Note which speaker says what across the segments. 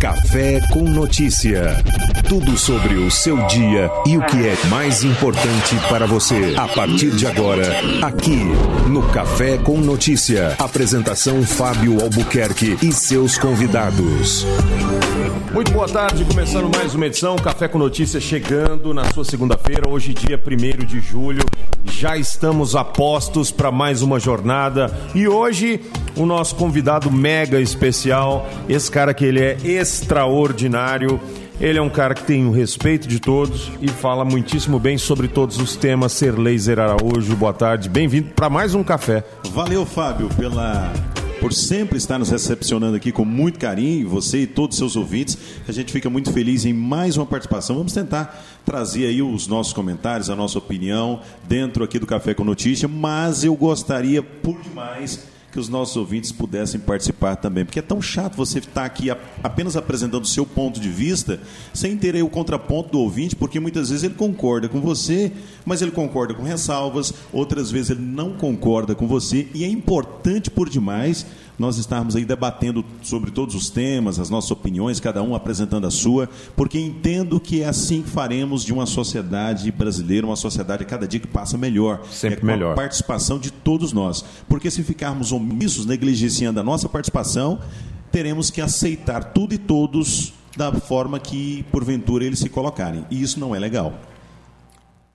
Speaker 1: Café com Notícia. Tudo sobre o seu dia e o que é mais importante para você. A partir de agora, aqui no Café com Notícia. Apresentação Fábio Albuquerque e seus convidados.
Speaker 2: Muito boa tarde, começando mais uma edição Café com Notícia chegando na sua segunda-feira, hoje dia 1 de julho. Já estamos a postos para mais uma jornada e hoje o nosso convidado mega especial, esse cara que ele é extraordinário. Ele é um cara que tem o respeito de todos e fala muitíssimo bem sobre todos os temas. Ser Laser Araújo, boa tarde, bem-vindo para mais um café.
Speaker 3: Valeu, Fábio, pela por sempre estar nos recepcionando aqui com muito carinho, você e todos os seus ouvintes. A gente fica muito feliz em mais uma participação. Vamos tentar trazer aí os nossos comentários, a nossa opinião dentro aqui do Café com Notícia, mas eu gostaria por demais que os nossos ouvintes pudessem participar também, porque é tão chato você estar aqui apenas apresentando o seu ponto de vista, sem ter aí o contraponto do ouvinte, porque muitas vezes ele concorda com você, mas ele concorda com ressalvas, outras vezes ele não concorda com você, e é importante por demais nós estarmos aí debatendo sobre todos os temas, as nossas opiniões, cada um apresentando a sua, porque entendo que é assim que faremos de uma sociedade brasileira, uma sociedade a cada dia que passa melhor.
Speaker 2: Sempre
Speaker 3: é com
Speaker 2: melhor.
Speaker 3: A participação de todos nós. Porque se ficarmos omissos, negligenciando a nossa participação, teremos que aceitar tudo e todos da forma que, porventura, eles se colocarem. E isso não é legal.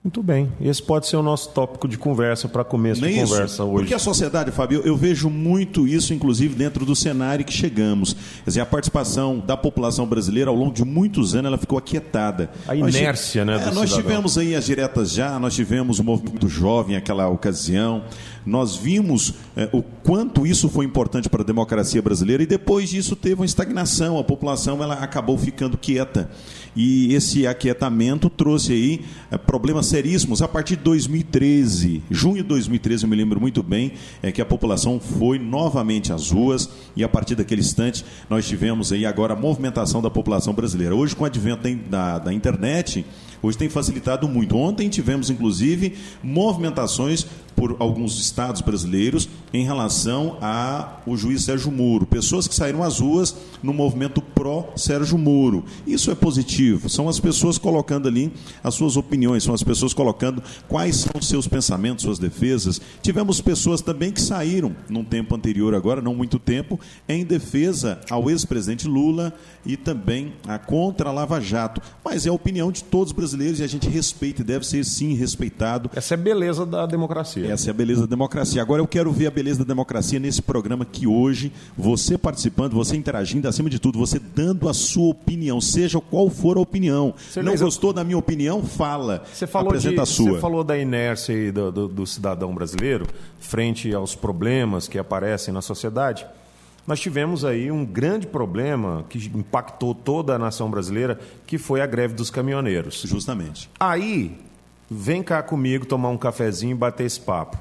Speaker 2: Muito bem. Esse pode ser o nosso tópico de conversa para começo
Speaker 3: é
Speaker 2: de
Speaker 3: isso?
Speaker 2: conversa hoje.
Speaker 3: Porque a sociedade, Fábio, eu vejo muito isso, inclusive, dentro do cenário que chegamos. Quer dizer, a participação da população brasileira ao longo de muitos anos ela ficou aquietada.
Speaker 2: A
Speaker 3: Nós
Speaker 2: inércia, né, do
Speaker 3: É, nós
Speaker 2: cidadão.
Speaker 3: tivemos aí as diretas já, nós tivemos o movimento jovem naquela ocasião, nós vimos eh, o quanto isso foi importante para a democracia brasileira e depois disso teve uma estagnação, a população ela acabou ficando quieta. E esse aquietamento trouxe aí eh, problemas seríssimos a partir de 2013. Junho de 2013, eu me lembro muito bem, é que a população foi novamente às ruas e a partir daquele instante nós tivemos aí agora a movimentação da população brasileira. Hoje, com o advento da, da internet, hoje tem facilitado muito. Ontem tivemos, inclusive, movimentações por alguns estados brasileiros em relação ao juiz Sérgio Moro. Pessoas que saíram às ruas no movimento pró-Sérgio Moro. Isso é positivo. São as pessoas colocando ali as suas opiniões, são as pessoas colocando quais são os seus pensamentos, suas defesas. Tivemos pessoas também que saíram num tempo anterior, agora, não muito tempo, em defesa ao ex-presidente Lula e também a contra a Lava Jato. Mas é a opinião de todos os brasileiros e a gente respeita e deve ser sim respeitado.
Speaker 2: Essa é a beleza da democracia.
Speaker 3: Essa é a beleza da democracia. Agora eu quero ver a beleza da democracia nesse programa que hoje, você participando, você interagindo, acima de tudo, você dando a sua opinião, seja qual for a opinião.
Speaker 2: Você
Speaker 3: Não gostou da minha opinião? Fala.
Speaker 2: Você falou,
Speaker 3: Apresenta
Speaker 2: de-
Speaker 3: a sua.
Speaker 2: você falou da inércia do, do- do cidadão brasileiro frente aos problemas que aparecem na sociedade. Nós tivemos aí um grande problema que impactou toda a nação brasileira, que foi a greve dos caminhoneiros.
Speaker 3: Justamente.
Speaker 2: Aí, vem cá comigo tomar um cafezinho e bater esse papo.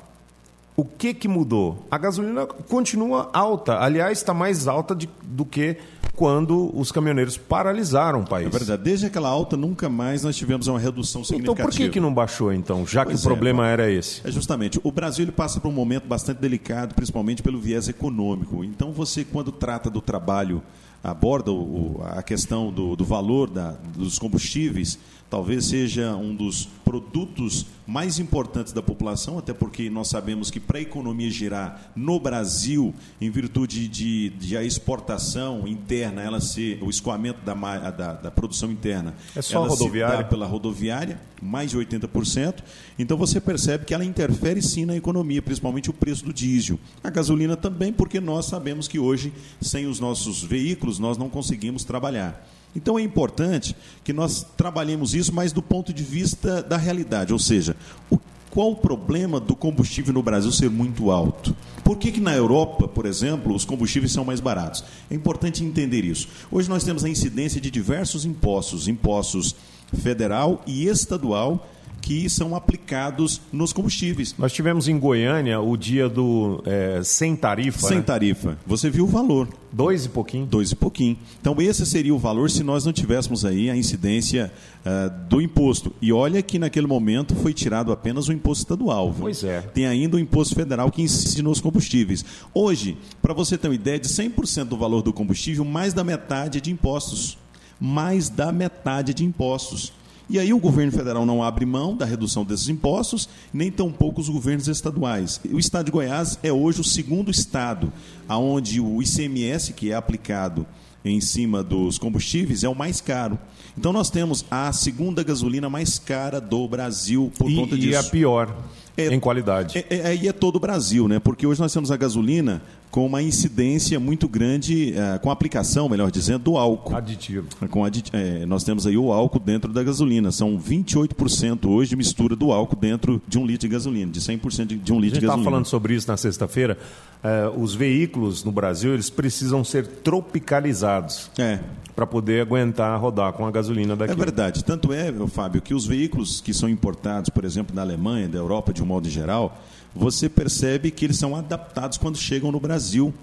Speaker 2: O que, que mudou? A gasolina continua alta. Aliás, está mais alta de- do que quando os caminhoneiros paralisaram o país.
Speaker 3: É verdade. Desde aquela alta, nunca mais nós tivemos uma redução
Speaker 2: Então
Speaker 3: significativa.
Speaker 2: por que, que não baixou, então? Já
Speaker 3: Pois
Speaker 2: que o
Speaker 3: é,
Speaker 2: problema era esse.
Speaker 3: É justamente, o Brasil ele passa por um momento bastante delicado, principalmente pelo viés econômico. Então, você, quando trata do trabalho, aborda o- a questão do, do valor da- dos combustíveis, talvez seja um dos produtos mais importantes da população, até porque nós sabemos que para a economia girar no Brasil, em virtude de, de a exportação interna, ela ser o escoamento da, da, da produção interna,
Speaker 2: É só
Speaker 3: se
Speaker 2: rodoviária?
Speaker 3: pela rodoviária, mais de 80%. Então você percebe que ela interfere sim na economia, principalmente o preço do diesel. A gasolina também, porque nós sabemos que hoje, sem os nossos veículos, nós não conseguimos trabalhar. Então é importante que nós trabalhemos isso, mas do ponto de vista da realidade, ou seja, o qual o problema do combustível no Brasil ser muito alto? Por que, que na Europa, por exemplo, os combustíveis são mais baratos? É importante entender isso. Hoje nós temos a incidência de diversos impostos, impostos federal e estadual, que são aplicados nos combustíveis.
Speaker 2: Nós tivemos em Goiânia o dia do é, sem tarifa.
Speaker 3: Sem
Speaker 2: né?
Speaker 3: tarifa. Você viu o valor.
Speaker 2: Dois e pouquinho.
Speaker 3: Dois e pouquinho. Então, esse seria o valor se nós não tivéssemos aí a incidência uh, do imposto. E olha que naquele momento foi tirado apenas o imposto estadual. Viu?
Speaker 2: Pois é.
Speaker 3: Tem ainda o imposto federal que incide nos combustíveis. Hoje, para você ter uma ideia, de 100% do valor do combustível, mais da metade é de impostos. Mais da metade de impostos. E aí o governo federal não abre mão da redução desses impostos, nem tampouco os governos estaduais. O estado de Goiás é hoje o segundo estado onde o ICMS, que é aplicado em cima dos combustíveis, é o mais caro. Então nós temos a segunda gasolina mais cara do Brasil por
Speaker 2: e,
Speaker 3: conta disso.
Speaker 2: E a pior é, em qualidade.
Speaker 3: Aí é, é, é, todo o Brasil, né? Porque hoje nós temos a gasolina com uma incidência muito grande, uh, com a aplicação, melhor dizendo, do álcool.
Speaker 2: Aditivo.
Speaker 3: Com adit é, nós temos aí o álcool dentro da gasolina. São 28% hoje de mistura do álcool dentro de um litro de gasolina, de 100% de, de um litro de gasolina. A gente
Speaker 2: estava falando sobre isso na sexta-feira. Uh, os veículos no Brasil eles precisam ser tropicalizados.
Speaker 3: É
Speaker 2: para poder aguentar rodar com a gasolina daqui.
Speaker 3: É verdade. Tanto é, Fábio, que os veículos que são importados, por exemplo, da Alemanha, da Europa de um modo geral, você percebe que eles são adaptados quando chegam no Brasil.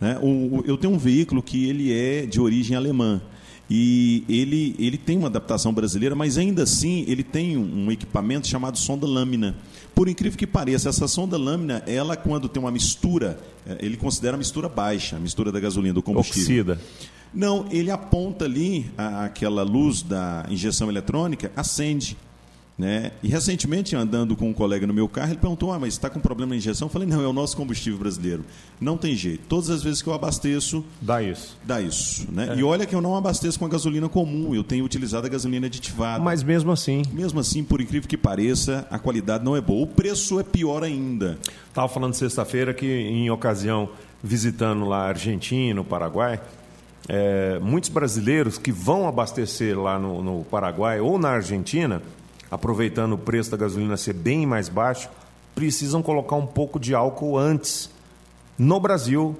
Speaker 3: Né? O, eu tenho um veículo que ele é de origem alemã e ele, ele tem uma adaptação brasileira, mas ainda assim ele tem um, equipamento chamado sonda lâmina. Por incrível que pareça, essa sonda lâmina, ela quando tem uma mistura, é, ele considera a mistura baixa, a mistura da gasolina, do combustível.
Speaker 2: Oxida.
Speaker 3: Não, ele aponta ali a, aquela luz da injeção eletrônica, acende. Né? E recentemente, andando com um colega no meu carro, ele perguntou: ah, mas está com problema na injeção? Eu falei: não, é o nosso combustível brasileiro. Não tem jeito. Todas as vezes que eu abasteço.
Speaker 2: Dá isso.
Speaker 3: Dá isso. Né? É. E olha que eu não abasteço com a gasolina comum, eu tenho utilizado a gasolina aditivada.
Speaker 2: Mas mesmo assim.
Speaker 3: Mesmo assim, por incrível que pareça, a qualidade não é boa. O preço é pior ainda.
Speaker 2: Estava falando sexta-feira que, em ocasião, visitando lá a Argentina, o Paraguai, é, muitos brasileiros que vão abastecer lá no, no Paraguai ou na Argentina aproveitando o preço da gasolina ser bem mais baixo, precisam colocar um pouco de álcool antes, no Brasil,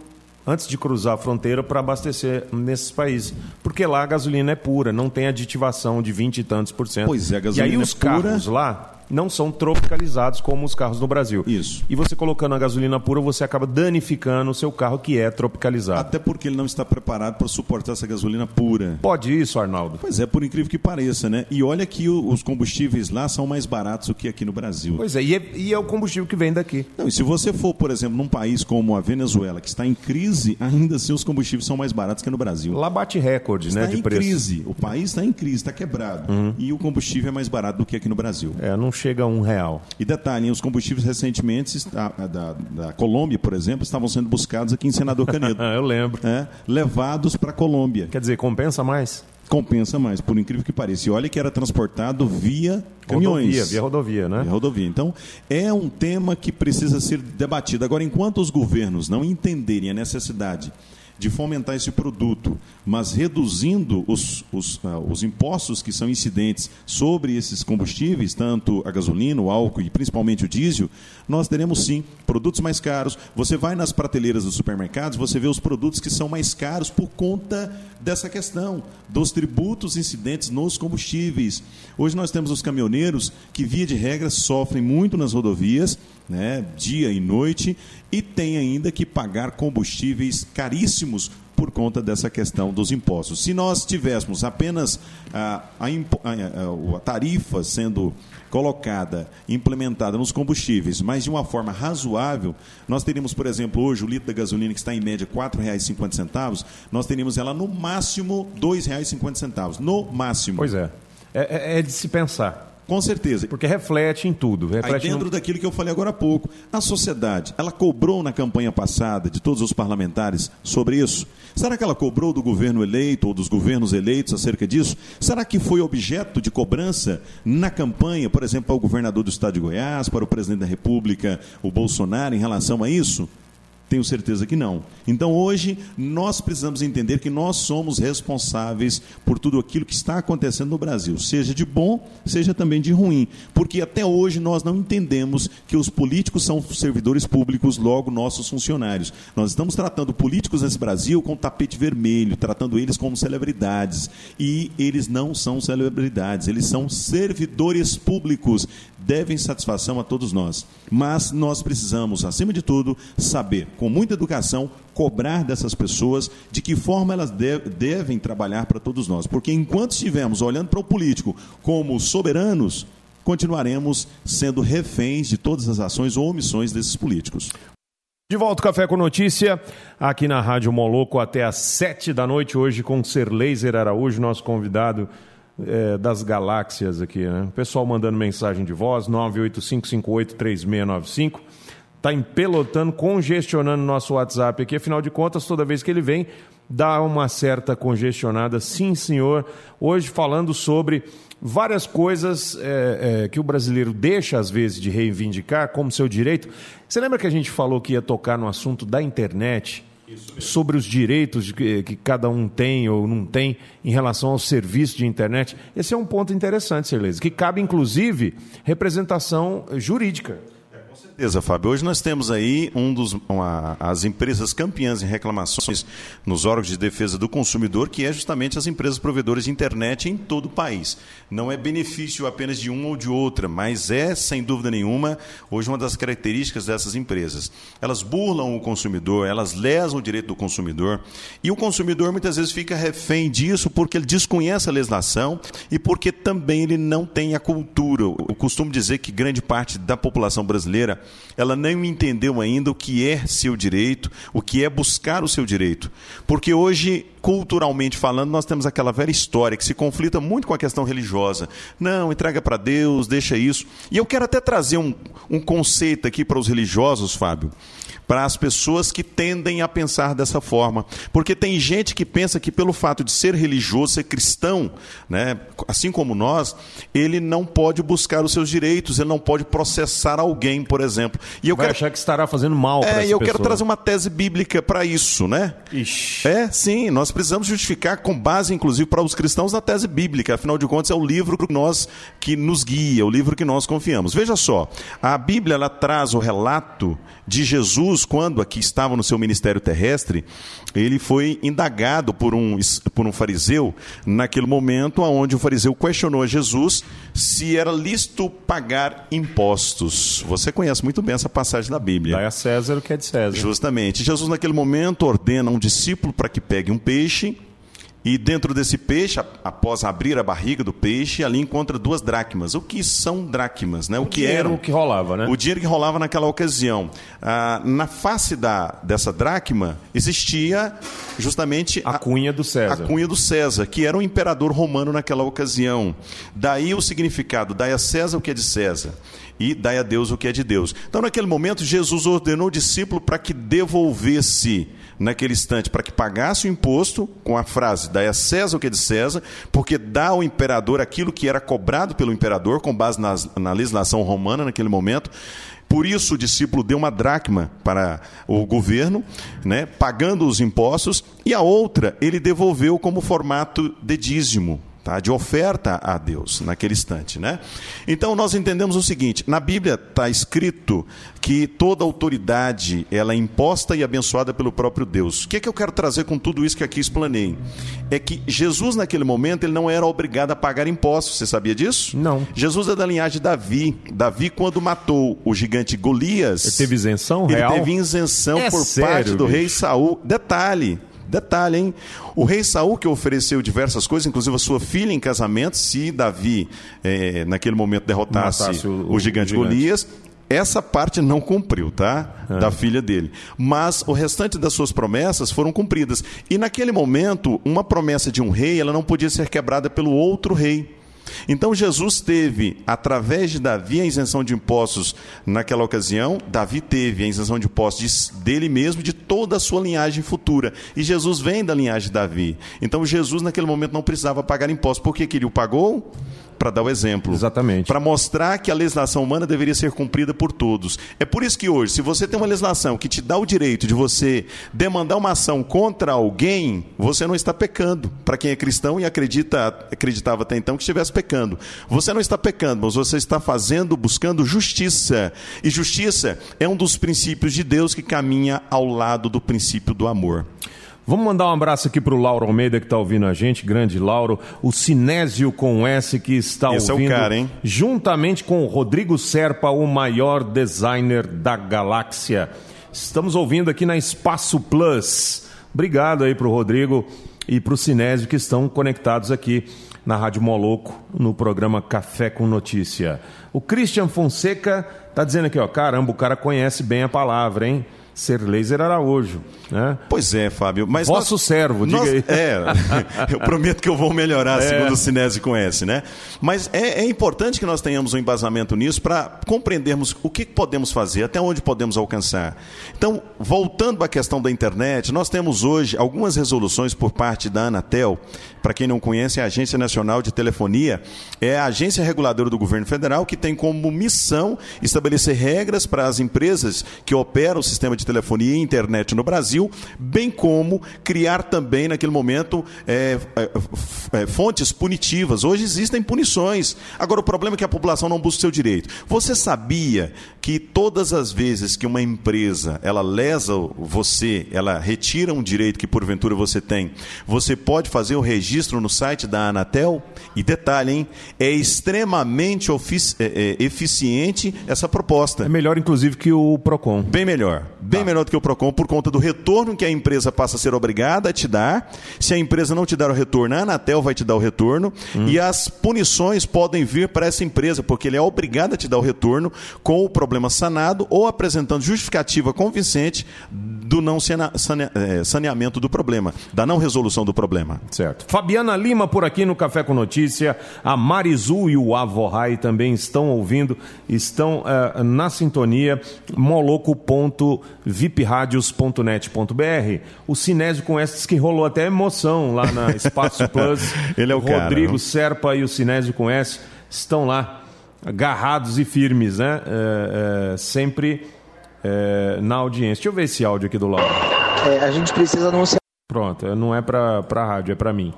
Speaker 2: antes de cruzar a fronteira para abastecer nesses países. Porque lá a gasolina é pura, não tem aditivação de 20 e tantos por cento.
Speaker 3: Pois é, a gasolina
Speaker 2: E aí os
Speaker 3: é
Speaker 2: carros
Speaker 3: pura...
Speaker 2: lá não são tropicalizados como os carros no Brasil.
Speaker 3: Isso.
Speaker 2: E você colocando a gasolina pura, você acaba danificando o seu carro que é tropicalizado.
Speaker 3: Até porque ele não está preparado para suportar essa gasolina pura.
Speaker 2: Pode isso, Arnaldo?
Speaker 3: Pois é, por incrível que pareça, né? E olha que os combustíveis lá são mais baratos do que aqui no Brasil.
Speaker 2: Pois é, e é, e é o combustível que vem daqui.
Speaker 3: Não, e se você for, por exemplo, num país como a Venezuela, que está em crise, ainda assim os combustíveis são mais baratos que no Brasil.
Speaker 2: Lá bate recorde,
Speaker 3: está
Speaker 2: né, de
Speaker 3: em
Speaker 2: preço.
Speaker 3: crise. O país está em crise, está quebrado.
Speaker 2: Uhum.
Speaker 3: E o combustível é mais barato do que aqui no Brasil.
Speaker 2: É, não chega a um real.
Speaker 3: E detalhe, os combustíveis recentemente da, da, da, Colômbia, por exemplo, estavam sendo buscados aqui em Senador Canedo.
Speaker 2: Eu lembro.
Speaker 3: É, levados para a Colômbia.
Speaker 2: Quer dizer, compensa mais?
Speaker 3: Compensa mais, por incrível que pareça. E olha que era transportado via caminhões.
Speaker 2: Rodovia, via rodovia, né?
Speaker 3: Via rodovia. Então, é um tema que precisa ser debatido. Agora, enquanto os governos não entenderem a necessidade de fomentar esse produto, mas reduzindo os, os, uh, os impostos que são incidentes sobre esses combustíveis, tanto a gasolina, o álcool e principalmente o diesel, nós teremos sim produtos mais caros. Você vai nas prateleiras dos supermercados, você vê os produtos que são mais caros por conta dessa questão dos tributos incidentes nos combustíveis. Hoje nós temos os caminhoneiros que, via de regra, sofrem muito nas rodovias né, dia e noite, e tem ainda que pagar combustíveis caríssimos por conta dessa questão dos impostos. Se nós tivéssemos apenas a, a, a, a tarifa sendo colocada, implementada nos combustíveis, mas de uma forma razoável, nós teríamos, por exemplo, hoje o litro da gasolina que está em média R$ 4,50, nós teríamos ela no máximo R$ 2,50. No máximo.
Speaker 2: Pois é. é. É, é de se pensar.
Speaker 3: Com certeza.
Speaker 2: Porque reflete em tudo. Reflete
Speaker 3: Aí dentro no... daquilo que eu falei agora há pouco, a sociedade, ela cobrou na campanha passada de todos os parlamentares sobre isso? Será que ela cobrou do governo eleito ou dos governos eleitos acerca disso? Será que foi objeto de cobrança na campanha, por exemplo, para o governador do estado de Goiás, para o presidente da República, o Bolsonaro, em relação a isso? Tenho certeza que não. Então hoje nós precisamos entender que nós somos responsáveis por tudo aquilo que está acontecendo no Brasil, seja de bom, seja também de ruim, porque até hoje nós não entendemos que os políticos são servidores públicos, logo nossos funcionários. Nós estamos tratando políticos nesse Brasil com tapete vermelho, tratando eles como celebridades, e eles não são celebridades, eles são servidores públicos, devem satisfação a todos nós. Mas nós precisamos, acima de tudo, saber com muita educação, cobrar dessas pessoas de que forma elas de, devem trabalhar para todos nós. Porque enquanto estivermos olhando para o político como soberanos, continuaremos sendo reféns de todas as ações ou omissões desses políticos.
Speaker 2: De volta ao Café com Notícia, aqui na Rádio Moloco até às sete da noite, hoje com Ser Laser Araújo, nosso convidado é, das galáxias aqui. Né? O pessoal mandando mensagem de voz, 985583695 está empelotando, congestionando nosso WhatsApp aqui. Afinal de contas, toda vez que ele vem, dá uma certa congestionada. Sim, senhor. Hoje falando sobre várias coisas é, é, que o brasileiro deixa, às vezes, de reivindicar como seu direito. Você lembra que a gente falou que ia tocar no assunto da internet? Sobre os direitos que, que, cada um tem ou não tem em relação ao serviço de internet. Esse é um ponto interessante, Cerleza, que cabe inclusive representação jurídica
Speaker 3: certeza, Fábio. Hoje nós temos aí um dos, uma, as empresas campeãs em reclamações nos órgãos de defesa do consumidor, que é justamente as empresas provedoras de internet em todo o país. Não é benefício apenas de uma ou de outra, mas é, sem dúvida nenhuma, hoje uma das características dessas empresas. Elas burlam o consumidor, elas lesam o direito do consumidor, e o consumidor muitas vezes fica refém disso porque ele desconhece a legislação e porque também ele não tem a cultura. Eu costumo dizer que grande parte da população brasileira ela não entendeu ainda o que é seu direito, o que é buscar o seu direito. Porque hoje, culturalmente falando, nós temos aquela velha história que se conflita muito com a questão religiosa. Não, entrega para Deus, deixa isso. E eu quero até trazer um, um conceito aqui para os religiosos, Fábio, para as pessoas que tendem a pensar dessa forma. Porque tem gente que pensa que pelo fato de ser religioso, ser cristão, né, assim como nós, ele não pode buscar os seus direitos, ele não pode processar alguém, por exemplo.
Speaker 2: E eu Vai quero achar que estará fazendo mal
Speaker 3: É, e eu pessoa. quero trazer uma tese bíblica para isso, né? Ixi. É, sim, nós precisamos justificar com base inclusive para os cristãos na tese bíblica, afinal de contas é o livro que nós que nos guia, o livro que nós confiamos. Veja só, a Bíblia ela traz o relato de Jesus, quando aqui estava no seu ministério terrestre, ele foi indagado por um, por um fariseu, naquele momento onde o fariseu questionou a Jesus se era lícito pagar impostos. Você conhece muito bem essa passagem da Bíblia.
Speaker 2: Dá a César o que é de César.
Speaker 3: Justamente. Jesus, naquele momento, ordena um discípulo para que pegue um peixe e dentro desse peixe, após abrir a barriga do peixe, ali encontra duas dracmas. O que são dracmas? Né? O, o que
Speaker 2: dinheiro
Speaker 3: eram?
Speaker 2: que rolava, né?
Speaker 3: O dinheiro que rolava naquela ocasião. Ah, na face da, dessa dracma existia justamente
Speaker 2: a, a cunha do César.
Speaker 3: A cunha do César, que era o imperador romano naquela ocasião. Daí o significado: dai a César o que é de César e dai a Deus o que é de Deus. Então, naquele momento, Jesus ordenou o discípulo para que devolvesse naquele instante para que pagasse o imposto com a frase: dai a César o que é de César, porque dá ao imperador aquilo que era cobrado pelo imperador, com base nas, na legislação romana naquele momento. Por isso o discípulo deu uma dracma para o governo, né, pagando os impostos, e a outra ele devolveu como formato de dízimo, tá? de oferta a Deus naquele instante. Né? Então nós entendemos o seguinte: na Bíblia está escrito que toda autoridade ela é imposta e abençoada pelo próprio Deus. O que, é que eu quero trazer com tudo isso que aqui explanei? É que Jesus, naquele momento, ele não era obrigado a pagar impostos. Você sabia disso?
Speaker 2: Não.
Speaker 3: Jesus é da linhagem de Davi. Davi, quando matou o gigante Golias.
Speaker 2: Ele teve isenção
Speaker 3: ele
Speaker 2: real?
Speaker 3: Ele teve isenção é por sério, parte do bicho? rei Saul. Detalhe. Detalhe, hein? O rei Saul, que ofereceu diversas coisas, inclusive a sua filha em casamento, se Davi, é, naquele momento, derrotasse o, o, gigante, o gigante Golias, essa parte não cumpriu, tá? É. Da filha dele. Mas o restante das suas promessas foram cumpridas. E naquele momento, uma promessa de um rei, ela não podia ser quebrada pelo outro rei. Então Jesus teve, através de Davi, a isenção de impostos naquela ocasião. Davi teve a isenção de impostos dele mesmo de toda a sua linhagem futura. E Jesus vem da linhagem de Davi. Então Jesus, naquele momento, não precisava pagar impostos. Por que, que ele o pagou? Para dar o exemplo.
Speaker 2: Exatamente.
Speaker 3: Para mostrar que a legislação humana deveria ser cumprida por todos. É por isso que hoje, se você tem uma legislação que te dá o direito de você demandar uma ação contra alguém, você não está pecando. Para quem é cristão e acredita, acreditava até então que estivesse pecando. Você não está pecando, mas você está fazendo, buscando justiça. E justiça é um dos princípios de Deus que caminha ao lado do princípio do amor.
Speaker 2: Vamos mandar um abraço aqui para o Lauro Almeida que está ouvindo a gente, grande Lauro, o Sinésio com S que está
Speaker 3: Esse
Speaker 2: ouvindo,
Speaker 3: é o cara, hein?
Speaker 2: juntamente com o Rodrigo Serpa, o maior designer da galáxia. Estamos ouvindo aqui na Espaço Plus. Obrigado aí para o Rodrigo e para o Sinésio que estão conectados aqui na Rádio Moloco, no programa Café com Notícia. O Christian Fonseca está dizendo aqui, ó, caramba, o cara conhece bem a palavra, hein? Ser Laser Araújo. Né?
Speaker 3: Pois é, Fábio. Mas
Speaker 2: Vosso
Speaker 3: nós,
Speaker 2: servo, diga
Speaker 3: nós,
Speaker 2: aí.
Speaker 3: É, eu prometo que eu vou melhorar,
Speaker 2: É.
Speaker 3: segundo o Sinésio conhece, né? Mas é, é importante que nós tenhamos um embasamento nisso para compreendermos o que podemos fazer, até onde podemos alcançar. Então, voltando à questão da internet, nós temos hoje algumas resoluções por parte da Anatel. Para quem não conhece, é a Agência Nacional de Telefonia, é a agência reguladora do governo federal que tem como missão estabelecer regras para as empresas que operam o sistema de telefonia e internet no Brasil, bem como criar também, naquele momento, é, é, é, fontes punitivas. Hoje existem punições. Agora, o problema é que a população não busca o seu direito. Você sabia que todas as vezes que uma empresa ela lesa você, ela retira um direito que porventura você tem, você pode fazer o registro no site da Anatel? E detalhe, hein? É extremamente é, é, eficiente essa proposta.
Speaker 2: É melhor, inclusive, que o Procon.
Speaker 3: Bem melhor. Bem melhor do que o PROCON por conta do retorno que a empresa passa a ser obrigada a te dar. Se a empresa não te dar o retorno, a Anatel vai te dar o retorno. E as punições podem vir para essa empresa, porque ele é obrigado a te dar o retorno com o problema sanado ou apresentando justificativa convincente do não eh, saneamento do problema, da não resolução do problema.
Speaker 2: Certo. Fabiana Lima por aqui no Café com Notícia. A Marizu e o Avorrai também estão ouvindo, estão eh, na sintonia moloco.vipradios.net.br. O Sinésio com esses que rolou até emoção lá na Espaço Plus.
Speaker 3: Ele é o cara,
Speaker 2: Rodrigo
Speaker 3: não?
Speaker 2: Serpa e o Sinésio com S estão lá, agarrados e firmes, né? Eh, eh, sempre na audiência. Deixa eu ver esse áudio aqui do Lauro.
Speaker 4: É, a gente precisa anunciar.
Speaker 2: Pronto, não é pra, pra rádio, é pra mim.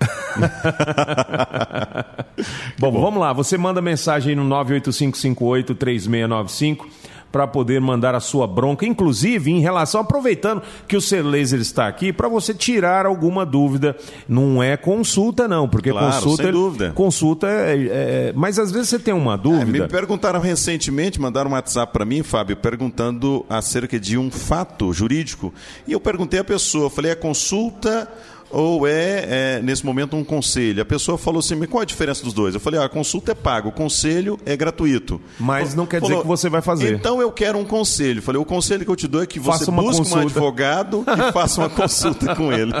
Speaker 2: bom, vamos lá. Você manda mensagem aí no 985583695 para poder mandar a sua bronca, inclusive em relação, aproveitando que o Ser Laser está aqui, para você tirar alguma dúvida. Não é consulta, não, porque
Speaker 3: Claro,
Speaker 2: consulta.
Speaker 3: sem dúvida.
Speaker 2: Consulta é, é- Mas às vezes você tem uma dúvida.
Speaker 3: Me perguntaram recentemente, mandaram um WhatsApp para mim, Fábio, perguntando acerca de um fato jurídico. E eu perguntei à pessoa, falei, é consulta ou é, é, nesse momento, um conselho? A pessoa falou assim, mas qual a diferença dos dois? Eu falei, ah, a consulta é paga, o conselho é gratuito.
Speaker 2: Mas não quer dizer que você vai fazer.
Speaker 3: Então eu quero um conselho. Eu falei, o conselho que eu te dou é que você
Speaker 2: Faça uma
Speaker 3: busque um
Speaker 2: consulta.
Speaker 3: advogado e faça uma consulta com ele.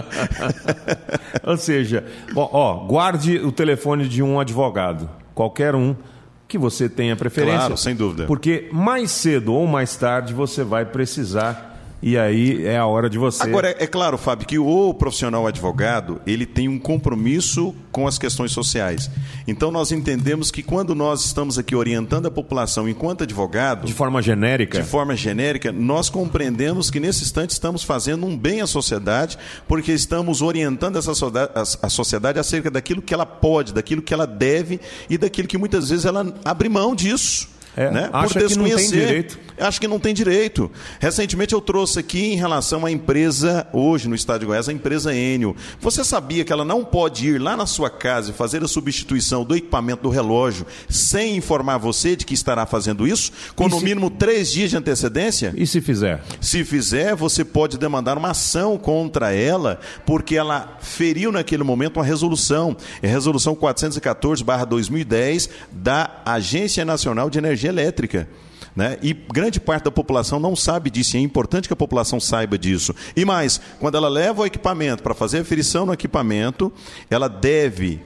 Speaker 2: Ou seja, ó, ó, guarde o telefone de um advogado, qualquer um que você tenha preferência.
Speaker 3: Claro, sem dúvida.
Speaker 2: Porque mais cedo ou mais tarde você vai precisar e aí é a hora de você.
Speaker 3: Agora, é, é claro, Fábio, que o profissional advogado, ele tem um compromisso com as questões sociais. Então, nós entendemos que quando nós estamos aqui orientando a população enquanto advogado,
Speaker 2: de forma genérica,
Speaker 3: de forma genérica, nós compreendemos que nesse instante estamos fazendo um bem à sociedade, porque estamos orientando essa a sociedade acerca daquilo que ela pode, daquilo que ela deve e daquilo que muitas vezes ela abre mão disso.
Speaker 2: É,
Speaker 3: né?
Speaker 2: acha que não tem direito.
Speaker 3: Acho que não tem direito. Recentemente eu trouxe aqui em relação à empresa, hoje no estado de Goiás, a empresa Enio. Você sabia que ela não pode ir lá na sua casa e fazer a substituição do equipamento do relógio sem informar você de que estará fazendo isso? Com
Speaker 2: E
Speaker 3: no
Speaker 2: se-
Speaker 3: mínimo três dias de antecedência?
Speaker 2: e se fizer?
Speaker 3: Se fizer, você pode demandar uma ação contra ela, porque ela feriu naquele momento uma resolução. É a resolução 414-2010 da Agência Nacional de Energia Elétrica. Né? E grande parte da população não sabe disso, e é importante que a população saiba disso. E mais, quando ela leva o equipamento para fazer a aferição no equipamento, ela deve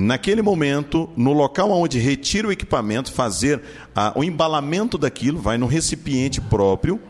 Speaker 3: Naquele momento, no local onde retira o equipamento, fazer ah, o embalamento daquilo, vai no recipiente próprio,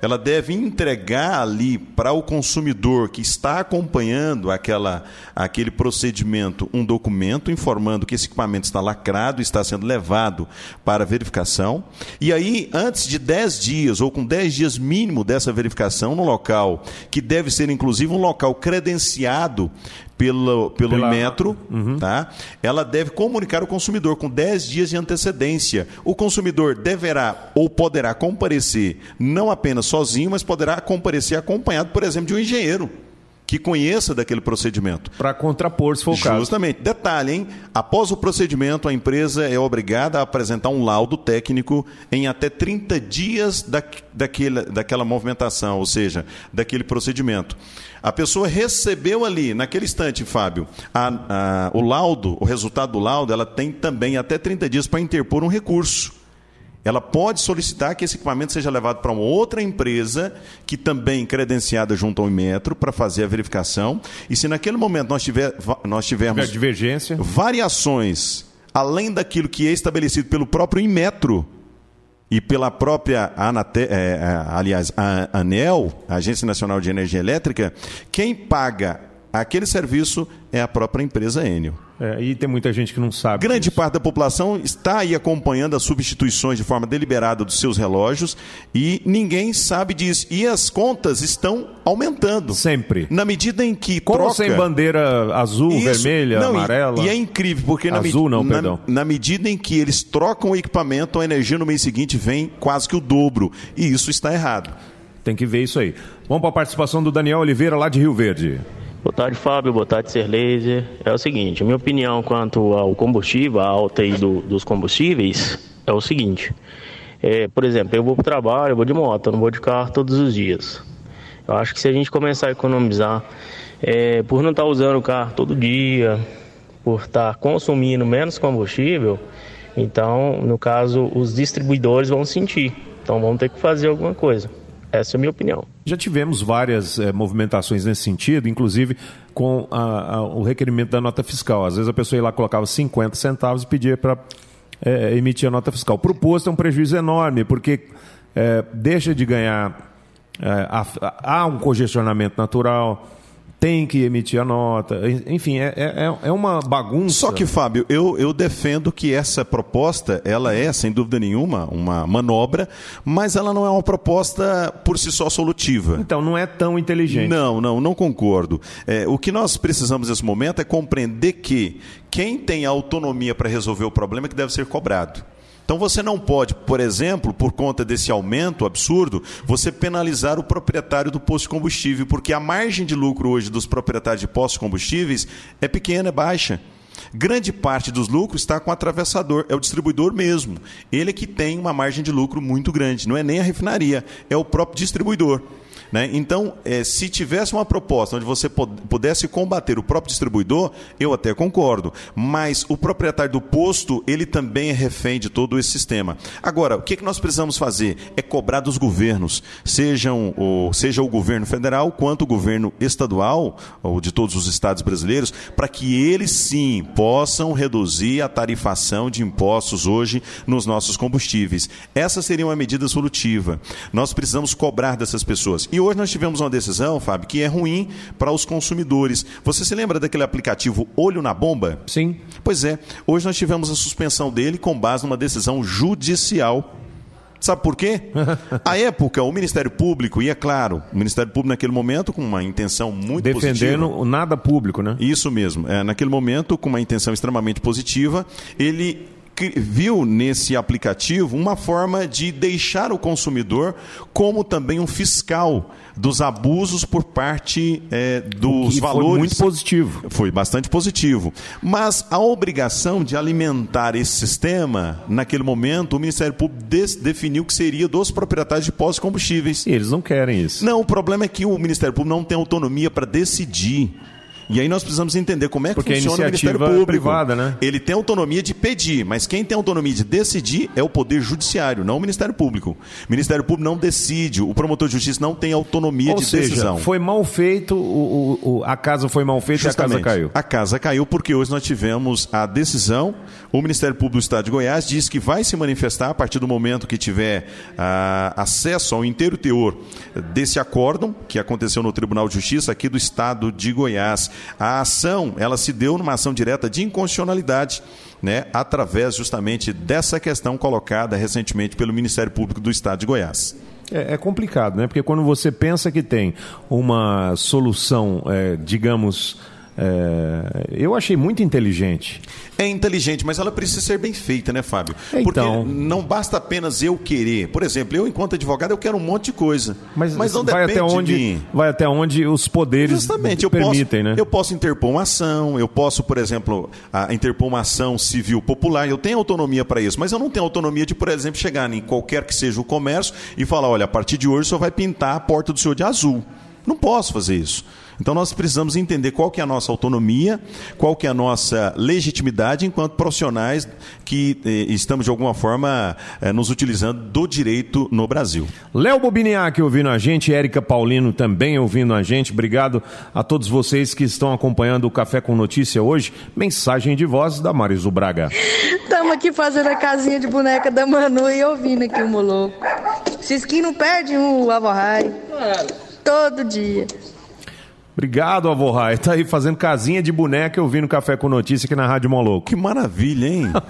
Speaker 3: ela deve entregar ali para o consumidor que está acompanhando aquela, aquele procedimento um documento informando que esse equipamento está lacrado, está sendo levado para verificação. E aí, antes de 10 dias, ou com 10 dias mínimo dessa verificação no local, que deve ser inclusive um local credenciado pelo, pelo Pela... metro, uhum. tá? ela deve comunicar ao consumidor com 10 dias de antecedência. O consumidor deverá ou poderá comparecer não apenas sozinho, mas poderá comparecer acompanhado, por exemplo, de um engenheiro que conheça daquele procedimento.
Speaker 2: Para contrapor, se for o caso.
Speaker 3: Justamente. Detalhe, hein? Após o procedimento, a empresa é obrigada a apresentar um laudo técnico em até 30 dias da, daquele, daquela movimentação, ou seja, daquele procedimento. A pessoa recebeu ali, naquele instante, Fábio, a, a, o laudo, o resultado do laudo, ela tem também até 30 dias para interpor um recurso. Ela pode solicitar que esse equipamento seja levado para uma outra empresa que também credenciada junto ao Inmetro para fazer a verificação. E se naquele momento nós, tiver, nós tivermos
Speaker 2: divergência.
Speaker 3: variações além daquilo que é estabelecido pelo próprio Inmetro, e pela própria Anate, é, é, aliás, a ANEL, Agência Nacional de Energia Elétrica, quem paga aquele serviço é a própria empresa Enel.
Speaker 2: É, e tem muita gente que não sabe.
Speaker 3: Grande disso. parte da população está aí acompanhando as substituições de forma deliberada dos seus relógios e ninguém sabe disso. E as contas estão aumentando.
Speaker 2: Sempre.
Speaker 3: Na medida em que
Speaker 2: Como
Speaker 3: troca...
Speaker 2: sem bandeira azul, Isso. vermelha, não, amarela?
Speaker 3: E, e, é incrível, porque na,
Speaker 2: azul, não,
Speaker 3: na,
Speaker 2: perdão.
Speaker 3: na medida em que eles trocam o equipamento, a energia no mês seguinte vem quase que o dobro. E isso está errado.
Speaker 2: Tem que ver isso aí. Vamos para a participação do Daniel Oliveira, lá de Rio Verde.
Speaker 5: Boa tarde, Fábio. Boa tarde, Ser Laser. É o seguinte, minha opinião quanto ao combustível, a alta aí do, dos combustíveis, é o seguinte. É, por exemplo, eu vou para o trabalho, eu vou de moto, eu não vou de carro todos os dias. Eu acho que se a gente começar a economizar, é, por não estar tá usando o carro todo dia, por estar tá consumindo menos combustível, então, no caso, os distribuidores vão sentir. Então, vamos ter que fazer alguma coisa. Essa é a minha opinião.
Speaker 2: Já tivemos várias é, movimentações nesse sentido, inclusive com a, a, o requerimento da nota fiscal. Às vezes a pessoa ia lá, colocava 50 centavos e pedia para é, eh, emitir a nota fiscal. Para o posto é um prejuízo enorme, porque é, deixa de ganhar. há um congestionamento natural tem que emitir a nota. Enfim, é, é, é uma bagunça.
Speaker 3: Só que, Fábio, eu, eu defendo que essa proposta, ela é, sem dúvida nenhuma, uma manobra, mas ela não é uma proposta por si só solutiva.
Speaker 2: Então, não é tão inteligente.
Speaker 3: Não, não, não concordo. É, o que nós precisamos nesse momento é compreender que quem tem autonomia para resolver o problema é que deve ser cobrado. Então você não pode, por exemplo, por conta desse aumento absurdo, você penalizar o proprietário do posto de combustível, porque a margem de lucro hoje dos proprietários de postos de combustíveis é pequena, é baixa. Grande parte dos lucros está com o atravessador, é o distribuidor mesmo. Ele é que tem uma margem de lucro muito grande, não é nem a refinaria, é o próprio distribuidor. Né? Então, é, se tivesse uma proposta onde você pudesse combater o próprio distribuidor, eu até concordo. Mas o proprietário do posto, ele também é refém de todo esse sistema. Agora, o que, é que nós precisamos fazer? É cobrar dos governos, sejam o, seja o governo federal quanto o governo estadual, ou de todos os estados brasileiros, para que eles sim possam reduzir a tarifação de impostos hoje nos nossos combustíveis. Essa seria uma medida solutiva. Nós precisamos cobrar dessas pessoas. E hoje nós tivemos uma decisão, Fábio, que é ruim para os consumidores. Você se lembra daquele aplicativo Olho na Bomba?
Speaker 2: Sim.
Speaker 3: Pois é, hoje nós tivemos a suspensão dele com base numa decisão judicial. Sabe por quê? À época, o Ministério Público, e é claro, o Ministério Público naquele momento com uma intenção muito
Speaker 2: Defendendo
Speaker 3: positiva.
Speaker 2: o nada público, né?
Speaker 3: Isso mesmo. É, naquele momento, com uma intenção extremamente positiva, ele viu nesse aplicativo uma forma de deixar o consumidor como também um fiscal dos abusos por parte é, dos valores. Foi
Speaker 2: muito positivo.
Speaker 3: Foi bastante positivo. Mas a obrigação de alimentar esse sistema, naquele momento, o Ministério Público definiu que seria dos proprietários de postos combustíveis.
Speaker 2: E eles não querem isso.
Speaker 3: Não, o problema é que o Ministério Público não tem autonomia para decidir E aí nós precisamos entender como é que
Speaker 2: Porque
Speaker 3: funciona
Speaker 2: a
Speaker 3: o Ministério
Speaker 2: é
Speaker 3: Público.
Speaker 2: privada, né?
Speaker 3: Ele tem autonomia de pedir, mas quem tem autonomia de decidir é o Poder Judiciário, não o Ministério Público. O Ministério Público não decide, o promotor de justiça não tem autonomia
Speaker 2: Ou
Speaker 3: de
Speaker 2: seja,
Speaker 3: decisão.
Speaker 2: foi mal feito, o, o- o- a casa foi mal feita e a casa
Speaker 3: Justamente.
Speaker 2: caiu.
Speaker 3: A casa caiu porque hoje nós tivemos a decisão. O Ministério Público do Estado de Goiás diz que vai se manifestar a partir do momento que tiver ah, acesso ao inteiro teor desse acórdão que aconteceu no Tribunal de Justiça aqui do Estado de Goiás. A ação, ela se deu numa ação direta de inconstitucionalidade. Né, através justamente dessa questão colocada recentemente pelo Ministério Público do Estado de Goiás.
Speaker 2: É, é complicado, né? Porque quando você pensa que tem uma solução, é, digamos, é, eu achei muito inteligente.
Speaker 3: É inteligente, mas ela precisa ser bem feita, né, Fábio?
Speaker 2: Então.
Speaker 3: Porque não basta apenas eu querer. Por exemplo, eu, enquanto advogado, eu quero um monte de coisa.
Speaker 2: Mas,
Speaker 3: não
Speaker 2: vai
Speaker 3: depende
Speaker 2: até
Speaker 3: de
Speaker 2: onde
Speaker 3: mim.
Speaker 2: vai até onde os poderes
Speaker 3: Justamente, eu
Speaker 2: permitem,
Speaker 3: posso,
Speaker 2: né?
Speaker 3: eu posso interpor uma ação, eu posso, por exemplo, a- interpor uma ação civil popular, eu tenho autonomia para isso, mas eu não tenho autonomia de, por exemplo, chegar em qualquer que seja o comércio e falar, olha, a partir de hoje o senhor vai pintar a porta do senhor de azul. Não posso fazer isso. Então nós precisamos entender qual que é a nossa autonomia, qual que é a nossa legitimidade enquanto profissionais que eh, estamos de alguma forma eh, nos utilizando do direito no Brasil.
Speaker 2: Léo Bobiniak ouvindo a gente, Érica Paulino também ouvindo a gente. Obrigado a todos vocês que estão acompanhando o Café com Notícia hoje. Mensagem de voz da Marizu Braga.
Speaker 6: Estamos aqui fazendo a casinha de boneca da Manu e ouvindo aqui o Moloco. Cisquinho não perde um avorrai. Todo dia.
Speaker 2: Obrigado, avô Rai. Tá aí fazendo casinha de boneca ouvindo Café com Notícia aqui na Rádio Moloco.
Speaker 3: Que maravilha, hein?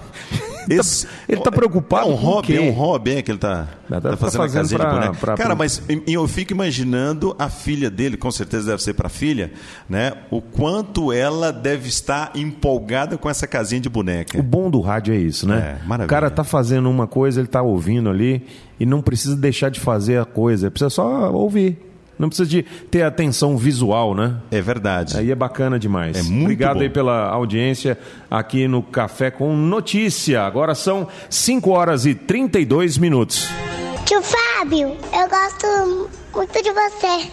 Speaker 3: Esse-
Speaker 2: ele tá preocupado
Speaker 3: é um
Speaker 2: com o
Speaker 3: hobby,
Speaker 2: quê?
Speaker 3: é um hobby é que ele tá, tá
Speaker 2: tá
Speaker 3: fazendo, a
Speaker 2: fazendo
Speaker 3: casinha
Speaker 2: pra-
Speaker 3: de boneca.
Speaker 2: pra-
Speaker 3: Cara, mas eu fico imaginando a filha dele, com certeza deve ser para filha, né? O quanto ela deve estar empolgada com essa casinha de boneca.
Speaker 2: O bom do rádio é isso, né?
Speaker 3: É, maravilha.
Speaker 2: O cara tá fazendo uma coisa, ele tá ouvindo ali e não precisa deixar de fazer a coisa, precisa só ouvir. Não precisa de ter atenção visual, né?
Speaker 3: É verdade.
Speaker 2: Aí é bacana demais.
Speaker 3: É muito
Speaker 2: Obrigado
Speaker 3: bom.
Speaker 2: aí pela audiência aqui no Café com Notícia. Agora são 5 horas e 32 minutos.
Speaker 7: Tio Fábio, eu gosto muito de você.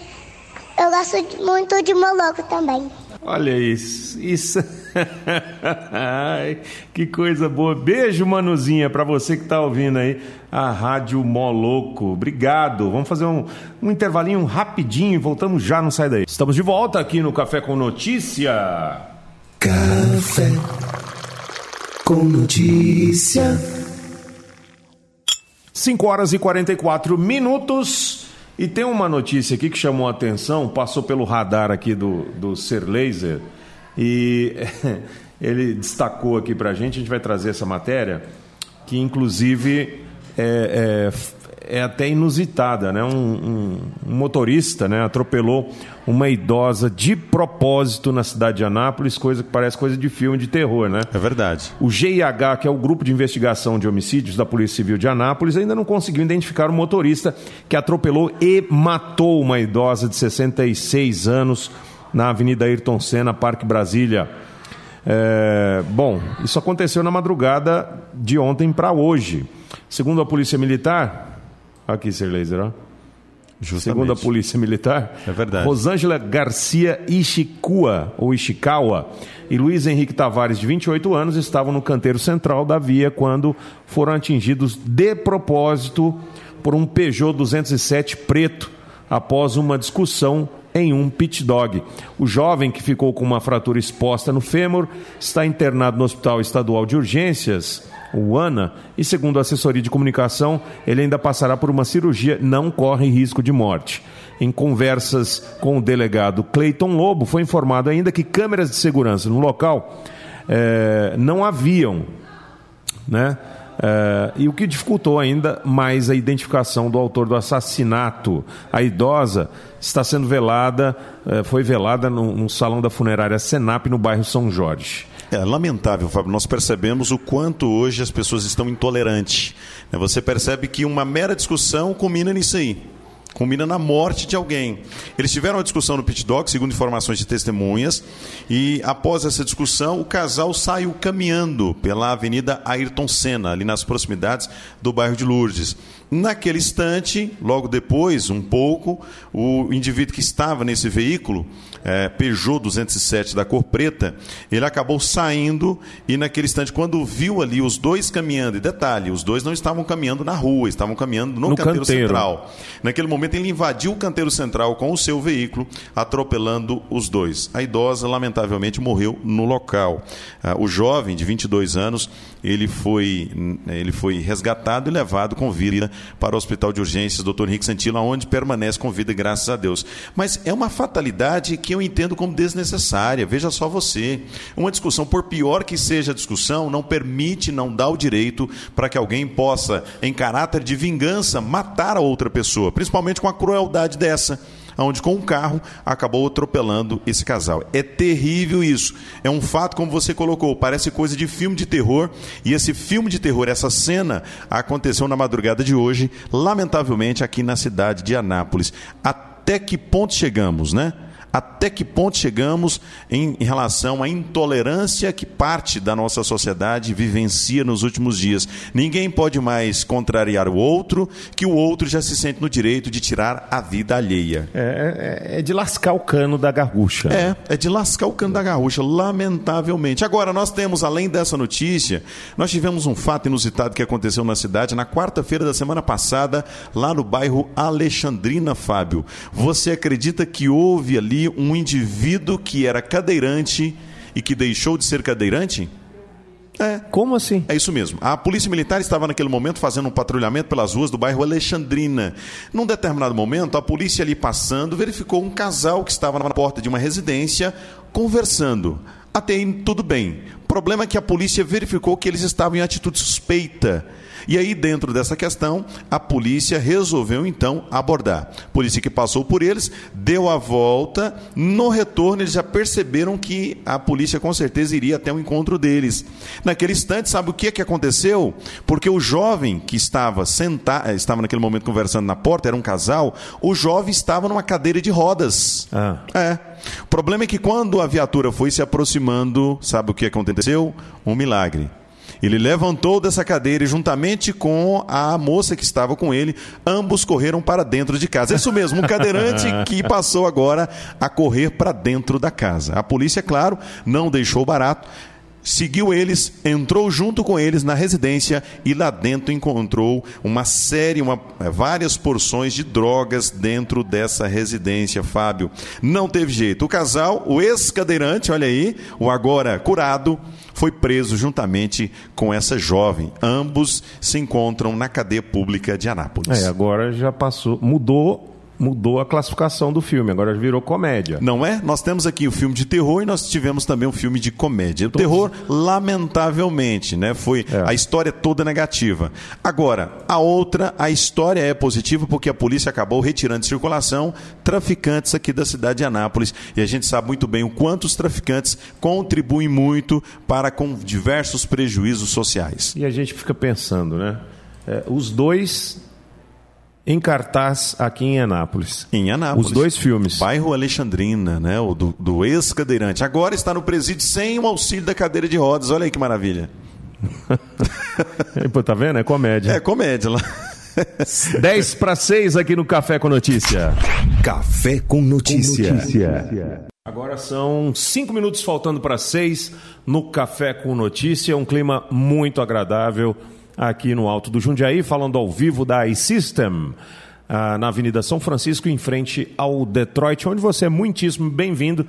Speaker 7: Eu gosto muito de Moloco também.
Speaker 2: Olha isso. Isso. Ai, que coisa boa. Beijo, Manuzinha, pra você que tá ouvindo aí a Rádio Moloco. Obrigado. Vamos fazer um, um intervalinho rapidinho e voltamos já, não sai daí. Estamos de volta aqui no Café com Notícia.
Speaker 8: Café com notícia.
Speaker 2: 5 horas e 44 minutos. E tem uma notícia aqui que chamou a atenção, passou pelo radar aqui do, do Ser Laser. E ele destacou aqui pra gente, a gente vai trazer essa matéria, que inclusive é, é, é até inusitada, né? Um, um- um motorista né, atropelou uma idosa de propósito na cidade de Anápolis, coisa que parece coisa de filme de terror, né?
Speaker 3: É verdade.
Speaker 2: O GIH, que é o Grupo de Investigação de Homicídios da Polícia Civil de Anápolis, ainda não conseguiu identificar o motorista que atropelou e matou uma idosa de 66 anos na Avenida Ayrton Senna, Parque Brasília. É, bom, isso aconteceu na madrugada de ontem para hoje. Segundo a Polícia Militar, aqui, Sir Laser, ó.
Speaker 3: Justamente.
Speaker 2: Segundo a Polícia Militar,
Speaker 3: É verdade.
Speaker 2: Rosângela Garcia Ishikua, ou Ishikawa, e Luiz Henrique Tavares, de 28 anos, estavam no canteiro central da via quando foram atingidos de propósito por um Peugeot 207 preto após uma discussão em um pit dog. O jovem, que ficou com uma fratura exposta no fêmur, está internado no Hospital Estadual de Urgências o ANA, e segundo a assessoria de comunicação, ele ainda passará por uma cirurgia, não corre risco de morte. Em conversas com o delegado Cleiton Lobo, foi informado ainda que câmeras de segurança no local eh, não haviam, né? Eh, e o que dificultou ainda mais a identificação do autor do assassinato. A idosa está sendo velada, eh, foi velada no, no salão da funerária Senap, no bairro São Jorge.
Speaker 3: É lamentável, Fábio. Nós percebemos o quanto hoje as pessoas estão intolerantes. né? Você percebe que uma mera discussão culmina nisso aí. Culmina na morte de alguém. Eles tiveram uma discussão no pit segundo informações de testemunhas, e após essa discussão, o casal saiu caminhando pela Avenida Ayrton Senna, ali nas proximidades do bairro de Lourdes. Naquele instante, logo depois, um pouco, o indivíduo que estava nesse veículo é, Peugeot 207 da cor preta, ele acabou saindo e naquele instante, quando viu ali os dois caminhando, e detalhe, os dois não estavam caminhando na rua, estavam caminhando no,
Speaker 2: No
Speaker 3: canteiro,
Speaker 2: canteiro.
Speaker 3: central. Naquele momento ele invadiu o canteiro central com o seu veículo, atropelando os dois. A idosa, lamentavelmente, morreu no local. Ah, o jovem, de 22 anos, ele foi, ele foi resgatado e levado com vida para o Hospital de Urgências Dr. Henrique Santila, onde permanece com vida, graças a Deus. Mas é uma fatalidade que eu entendo como desnecessária. Veja só você. Uma discussão, por pior que seja a discussão, não permite, não dá o direito para que alguém possa, em caráter de vingança, matar a outra pessoa, principalmente com a crueldade dessa onde com um carro acabou atropelando esse casal. É terrível isso. É um fato, como você colocou, parece coisa de filme de terror. E esse filme de terror, essa cena, aconteceu na madrugada de hoje, lamentavelmente, aqui na cidade de Anápolis. Até que ponto chegamos, né? Até que ponto chegamos em, em relação à intolerância que parte da nossa sociedade vivencia nos últimos dias? Ninguém pode mais contrariar o outro, que o outro já se sente no direito de tirar a vida alheia.
Speaker 2: É, é- é de lascar o cano da garrucha.
Speaker 3: É, é de lascar o cano da garrucha, lamentavelmente. Agora, nós temos, além dessa notícia, nós tivemos um fato inusitado que aconteceu na cidade na quarta-feira da semana passada, lá no bairro Alexandrina, Fábio. Você acredita que houve ali um indivíduo que era cadeirante e que deixou de ser cadeirante? É.
Speaker 2: Como assim?
Speaker 3: É isso mesmo. A polícia militar estava naquele momento fazendo um patrulhamento pelas ruas do bairro Alexandrina. Num determinado momento, a polícia ali passando verificou um casal que estava na porta de uma residência conversando. Até aí tudo bem. O problema é que a polícia verificou que eles estavam em atitude suspeita. E aí, dentro dessa questão, a polícia resolveu então abordar. Polícia que passou por eles, deu a volta. No retorno, eles já perceberam que a polícia com certeza iria até o encontro deles. Naquele instante, sabe o que, que aconteceu? Porque o jovem que estava sentado, estava naquele momento conversando na porta, era um casal, o jovem estava numa cadeira de rodas.
Speaker 2: Ah.
Speaker 3: É. O problema é que quando a viatura foi se aproximando, sabe o que aconteceu? Um milagre. Ele levantou dessa cadeira e, juntamente com a moça que estava com ele, ambos correram para dentro de casa. É isso mesmo, um cadeirante que passou agora a correr para dentro da casa. A polícia, claro, não deixou barato. Seguiu eles, entrou junto com eles na residência e lá dentro encontrou uma série, uma, eh, várias porções de drogas dentro dessa residência, Fábio. Não teve jeito. O casal, o ex-cadeirante, olha aí, o agora curado, foi preso juntamente com essa jovem. Ambos se encontram na cadeia pública de Anápolis.
Speaker 2: É, agora já passou. Mudou, mudou a classificação do filme, agora virou comédia.
Speaker 3: Não é? Nós temos aqui o filme de terror e nós tivemos também um filme de comédia. O terror, lamentavelmente, né? Foi
Speaker 2: É.
Speaker 3: a história toda negativa. Agora, a outra, a história é positiva porque a polícia acabou retirando de circulação traficantes aqui da cidade de Anápolis. E a gente sabe muito bem o quanto os traficantes contribuem muito para com diversos prejuízos sociais.
Speaker 2: E a gente fica pensando, né? É, os dois em cartaz aqui em Anápolis.
Speaker 3: Em Anápolis.
Speaker 2: Os dois filmes.
Speaker 3: Bairro Alexandrina, né? O do, do ex-cadeirante. Agora está no presídio sem o auxílio da cadeira de rodas. Olha aí que maravilha.
Speaker 2: Pô, tá vendo? É comédia.
Speaker 3: É comédia lá.
Speaker 2: 10 para 6 aqui no Café com Notícia.
Speaker 1: Café com notícia.
Speaker 2: Agora são 5 minutos faltando para 6 no Café com Notícia. Um clima muito agradável aqui no Alto do Jundiaí, falando ao vivo da iSystem. ah, na Avenida São Francisco, em frente ao Detroit, onde você é muitíssimo bem-vindo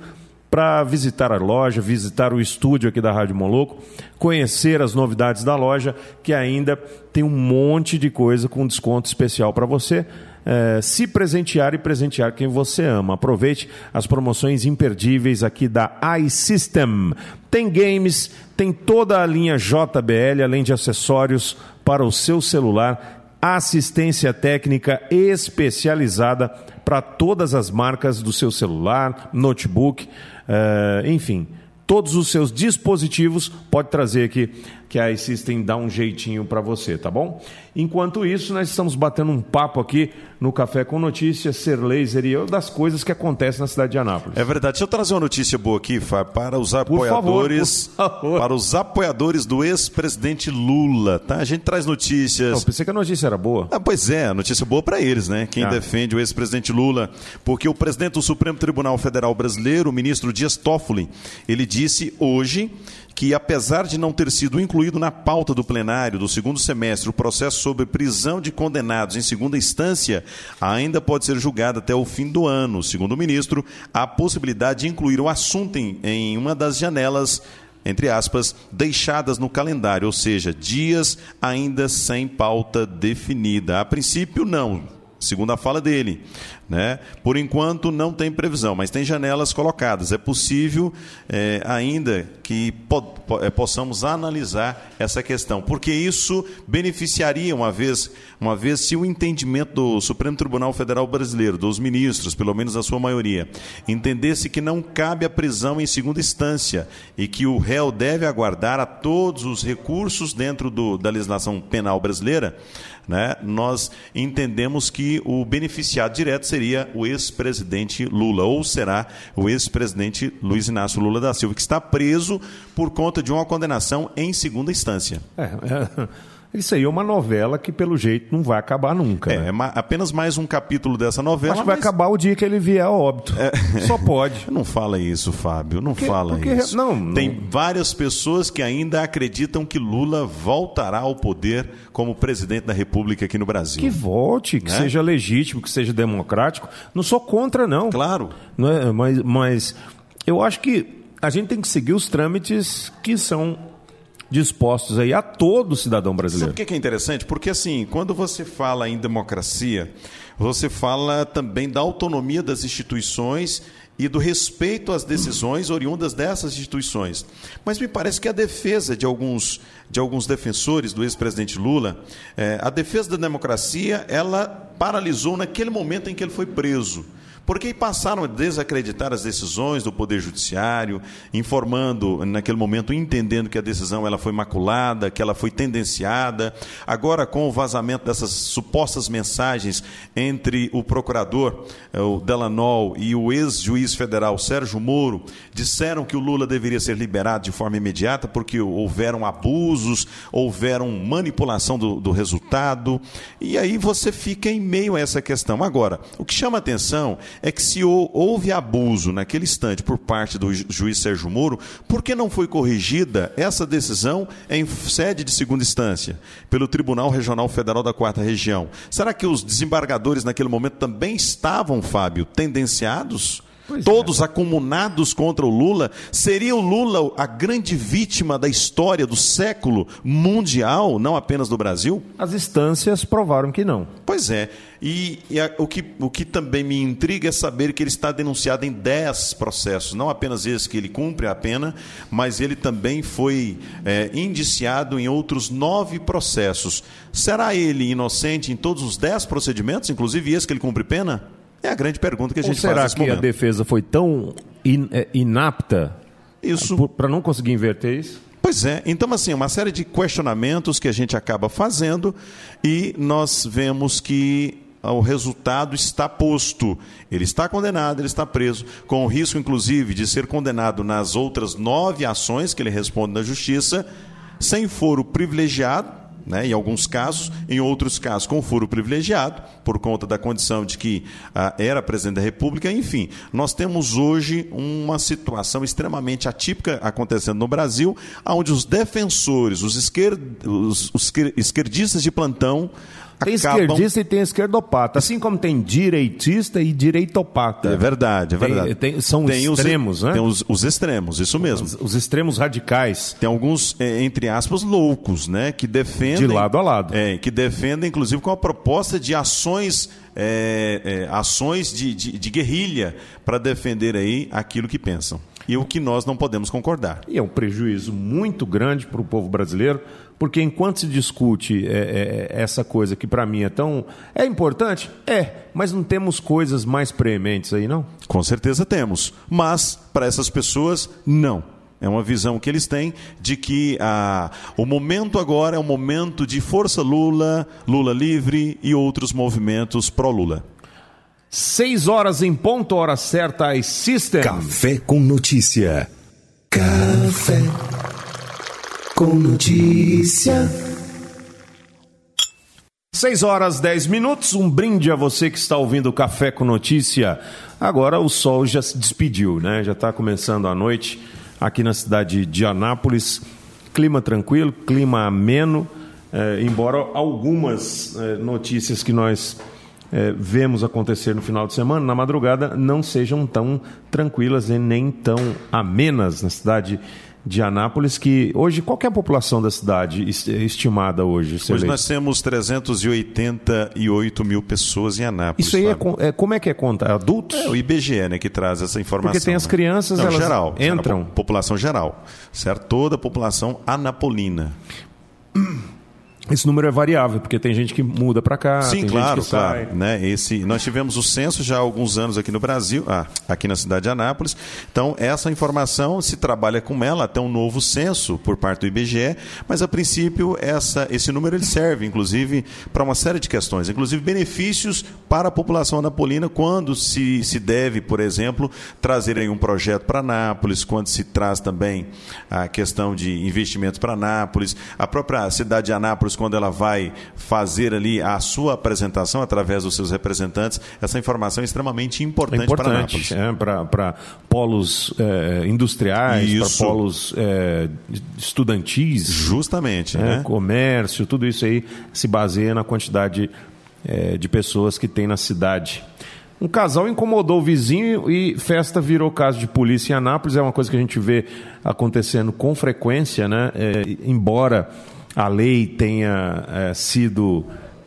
Speaker 2: para visitar a loja, visitar o estúdio aqui da Rádio Moloco, conhecer as novidades da loja, que ainda tem um monte de coisa com desconto especial para você. Eh, se presentear e presentear quem você ama. Aproveite as promoções imperdíveis aqui da iSystem. Tem games, tem toda a linha JBL, além de acessórios para o seu celular assistência técnica especializada para todas as marcas do seu celular, notebook, eh, enfim, todos os seus dispositivos, pode trazer aqui que a iSystem dá um jeitinho para você, tá bom? Enquanto isso, nós estamos batendo um papo aqui no Café com Notícias, Ser Laser e eu, das coisas que acontecem na cidade de Anápolis.
Speaker 3: É verdade. Deixa eu trazer uma notícia boa aqui, Fábio, para os apoiadores,
Speaker 2: por favor.
Speaker 3: para os apoiadores do ex-presidente Lula, tá? A gente traz notícias.
Speaker 2: Não, pensei que a notícia era boa.
Speaker 3: Ah, pois é, notícia boa para eles, né? Quem
Speaker 2: Ah.
Speaker 3: defende o ex-presidente Lula, porque o presidente do Supremo Tribunal Federal Brasileiro, o ministro Dias Toffoli, ele disse hoje que apesar de não ter sido incluído na pauta do plenário do segundo semestre o processo sobre prisão de condenados em segunda instância, ainda pode ser julgado até o fim do ano. Segundo o ministro, há possibilidade de incluir o assunto em, em uma das janelas entre aspas, deixadas no calendário, ou seja, dias ainda sem pauta definida. A princípio, não. Segundo a fala dele, né? Por enquanto não tem previsão, mas tem janelas colocadas. É possível eh, ainda que po po- eh, possamos analisar essa questão, porque isso beneficiaria uma vez, uma vez se o entendimento do Supremo Tribunal Federal Brasileiro, dos ministros, pelo menos a sua maioria, entendesse que não cabe a prisão em segunda instância e que o réu deve aguardar a todos os recursos dentro do, da legislação penal brasileira, né, nós entendemos que o beneficiado direto seria o ex-presidente Lula, ou será o ex-presidente Luiz Inácio Lula da Silva, que está preso por conta de uma condenação em segunda instância.
Speaker 2: É, é, isso aí é uma novela que, pelo jeito, não vai acabar nunca.
Speaker 3: É,
Speaker 2: né?
Speaker 3: é ma- apenas mais um capítulo dessa novela.
Speaker 2: Acho que vai
Speaker 3: mas-
Speaker 2: acabar o dia que ele vier a óbito. Só pode.
Speaker 3: Não fala isso, Fábio. Não
Speaker 2: Porque-
Speaker 3: fala
Speaker 2: porque-
Speaker 3: isso.
Speaker 2: não, não.
Speaker 3: Tem várias pessoas que ainda acreditam que Lula voltará ao poder como presidente da República aqui no Brasil.
Speaker 2: Que volte, que
Speaker 3: Né?
Speaker 2: seja legítimo, que seja democrático. Não sou contra, não.
Speaker 3: Claro.
Speaker 2: Não é? mas, mas eu acho que a gente tem que seguir os trâmites que são dispostos aí a todo cidadão
Speaker 3: Sabe
Speaker 2: brasileiro.
Speaker 3: o que é interessante? Porque assim, quando você fala em democracia, você fala também da autonomia das instituições e do respeito às decisões oriundas dessas instituições. Mas me parece que a defesa de alguns, de alguns defensores do ex-presidente Lula, eh, a defesa da democracia, ela paralisou naquele momento em que ele foi preso. Porque passaram a desacreditar as decisões do Poder Judiciário, informando, naquele momento, entendendo que a decisão ela foi maculada, que ela foi tendenciada. Agora, com o vazamento dessas supostas mensagens entre o procurador, eh, o Delanol, e o ex-juiz federal Sérgio Moro, disseram que o Lula deveria ser liberado de forma imediata porque houveram abusos, houveram manipulação do, do resultado. E aí você fica em meio a essa questão. Agora, o que chama atenção é que se hou- houve abuso naquele instante por parte do ju- juiz Sérgio Moro, por que não foi corrigida essa decisão em sede de segunda instância, pelo Tribunal Regional Federal da Quarta Região? Será que os desembargadores naquele momento também estavam, Fábio, tendenciados? Todos acumunados contra o Lula? Seria o Lula a grande vítima da história do século mundial, não apenas do Brasil?
Speaker 2: As instâncias provaram que não.
Speaker 3: Pois é. E, e a- o, que, o que também me intriga é saber que ele está denunciado em 10 processos, não apenas esse que ele cumpre a pena, mas ele também foi é, indiciado em outros nove processos. Será ele inocente em todos os 10 procedimentos, inclusive esse que ele cumpre pena? É a grande pergunta que a
Speaker 2: Ou
Speaker 3: gente
Speaker 2: será
Speaker 3: faz nesse
Speaker 2: que a
Speaker 3: momento.
Speaker 2: defesa foi tão in- é, inapta para não conseguir inverter isso?
Speaker 3: Pois é, então assim, uma série de questionamentos que a gente acaba fazendo e nós vemos que ah, o resultado está posto. Ele está condenado, ele está preso, com o risco, inclusive, de ser condenado nas outras nove ações que ele responde na justiça, sem foro privilegiado, né, em alguns casos, em outros casos com foro privilegiado, por conta da condição de que ah, era presidente da República. Enfim, nós temos hoje uma situação extremamente atípica acontecendo no Brasil, onde os defensores, os, esquer... os, os esquer- esquerdistas de plantão,
Speaker 2: Tem
Speaker 3: acabam...
Speaker 2: esquerdista e tem esquerdopata. Assim como tem direitista e direitopata.
Speaker 3: É verdade, é
Speaker 2: Tem-
Speaker 3: verdade.
Speaker 2: tem- são extremos,
Speaker 3: os,
Speaker 2: né?
Speaker 3: Tem os, os extremos, isso mesmo.
Speaker 2: Os, os extremos radicais.
Speaker 3: Tem alguns, eh, entre aspas, loucos, né? Que defendem.
Speaker 2: De lado a lado.
Speaker 3: É, que defendem, inclusive, com a proposta de ações, eh, eh, ações de, de, de guerrilha para defender aí aquilo que pensam. E o que nós não podemos concordar.
Speaker 2: E é um prejuízo muito grande para o povo brasileiro, porque enquanto se discute é, é, essa coisa que para mim é tão. É importante? É, mas não temos coisas mais prementes aí, não?
Speaker 3: Com certeza temos. Mas, para essas pessoas, não. é uma visão que eles têm de que ah, o momento agora é um momento de força Lula, Lula livre e outros movimentos pró-Lula.
Speaker 2: Seis horas em ponto, hora certa, as System.
Speaker 1: Café com notícia.
Speaker 8: Café com notícia.
Speaker 2: 6 horas 10 minutos, um brinde a você que está ouvindo o Café com Notícia. Agora o sol já se despediu, né? Já está começando a noite aqui na cidade de Anápolis. Clima tranquilo, clima ameno, eh, embora algumas eh, notícias que nós eh, vemos acontecer no final de semana, na madrugada, não sejam tão tranquilas e nem tão amenas na cidade de Anápolis, que hoje, qual é a população da cidade es- estimada hoje?
Speaker 3: Hoje
Speaker 2: Leite?
Speaker 3: nós temos 388 mil pessoas em Anápolis.
Speaker 2: Isso aí é, é- como é que é conta? Adultos?
Speaker 3: É o IBGE, né, que traz essa informação.
Speaker 2: Porque tem as
Speaker 3: né?
Speaker 2: crianças,
Speaker 3: Não,
Speaker 2: elas
Speaker 3: geral,
Speaker 2: entram.
Speaker 3: população geral, certo? Toda a população anapolina.
Speaker 2: Esse número é variável, porque tem gente que muda para cá,
Speaker 3: Sim,
Speaker 2: tem
Speaker 3: claro,
Speaker 2: gente que sai.
Speaker 3: claro. Né? Esse, nós tivemos o censo já há alguns anos aqui no Brasil, ah, aqui na cidade de Anápolis. Então, essa informação se trabalha com ela até um novo censo por parte do IBGE, mas a princípio essa, esse número ele serve, inclusive, para uma série de questões, inclusive benefícios para a população anapolina quando se, se deve, por exemplo, trazer um projeto para Anápolis, quando se traz também a questão de investimentos para Anápolis, a própria cidade de Anápolis, quando ela vai fazer ali a sua apresentação através dos seus representantes, essa informação é extremamente
Speaker 2: É
Speaker 3: importante, para
Speaker 2: importante é, para polos é, industriais, para polos é, estudantis,
Speaker 3: Justamente,
Speaker 2: é,
Speaker 3: né?
Speaker 2: comércio, tudo isso aí se baseia na quantidade é, de pessoas que tem na cidade. Um casal incomodou o vizinho e festa virou caso de polícia em Anápolis. É uma coisa que a gente vê acontecendo com frequência, né? É, embora a lei tenha é, sido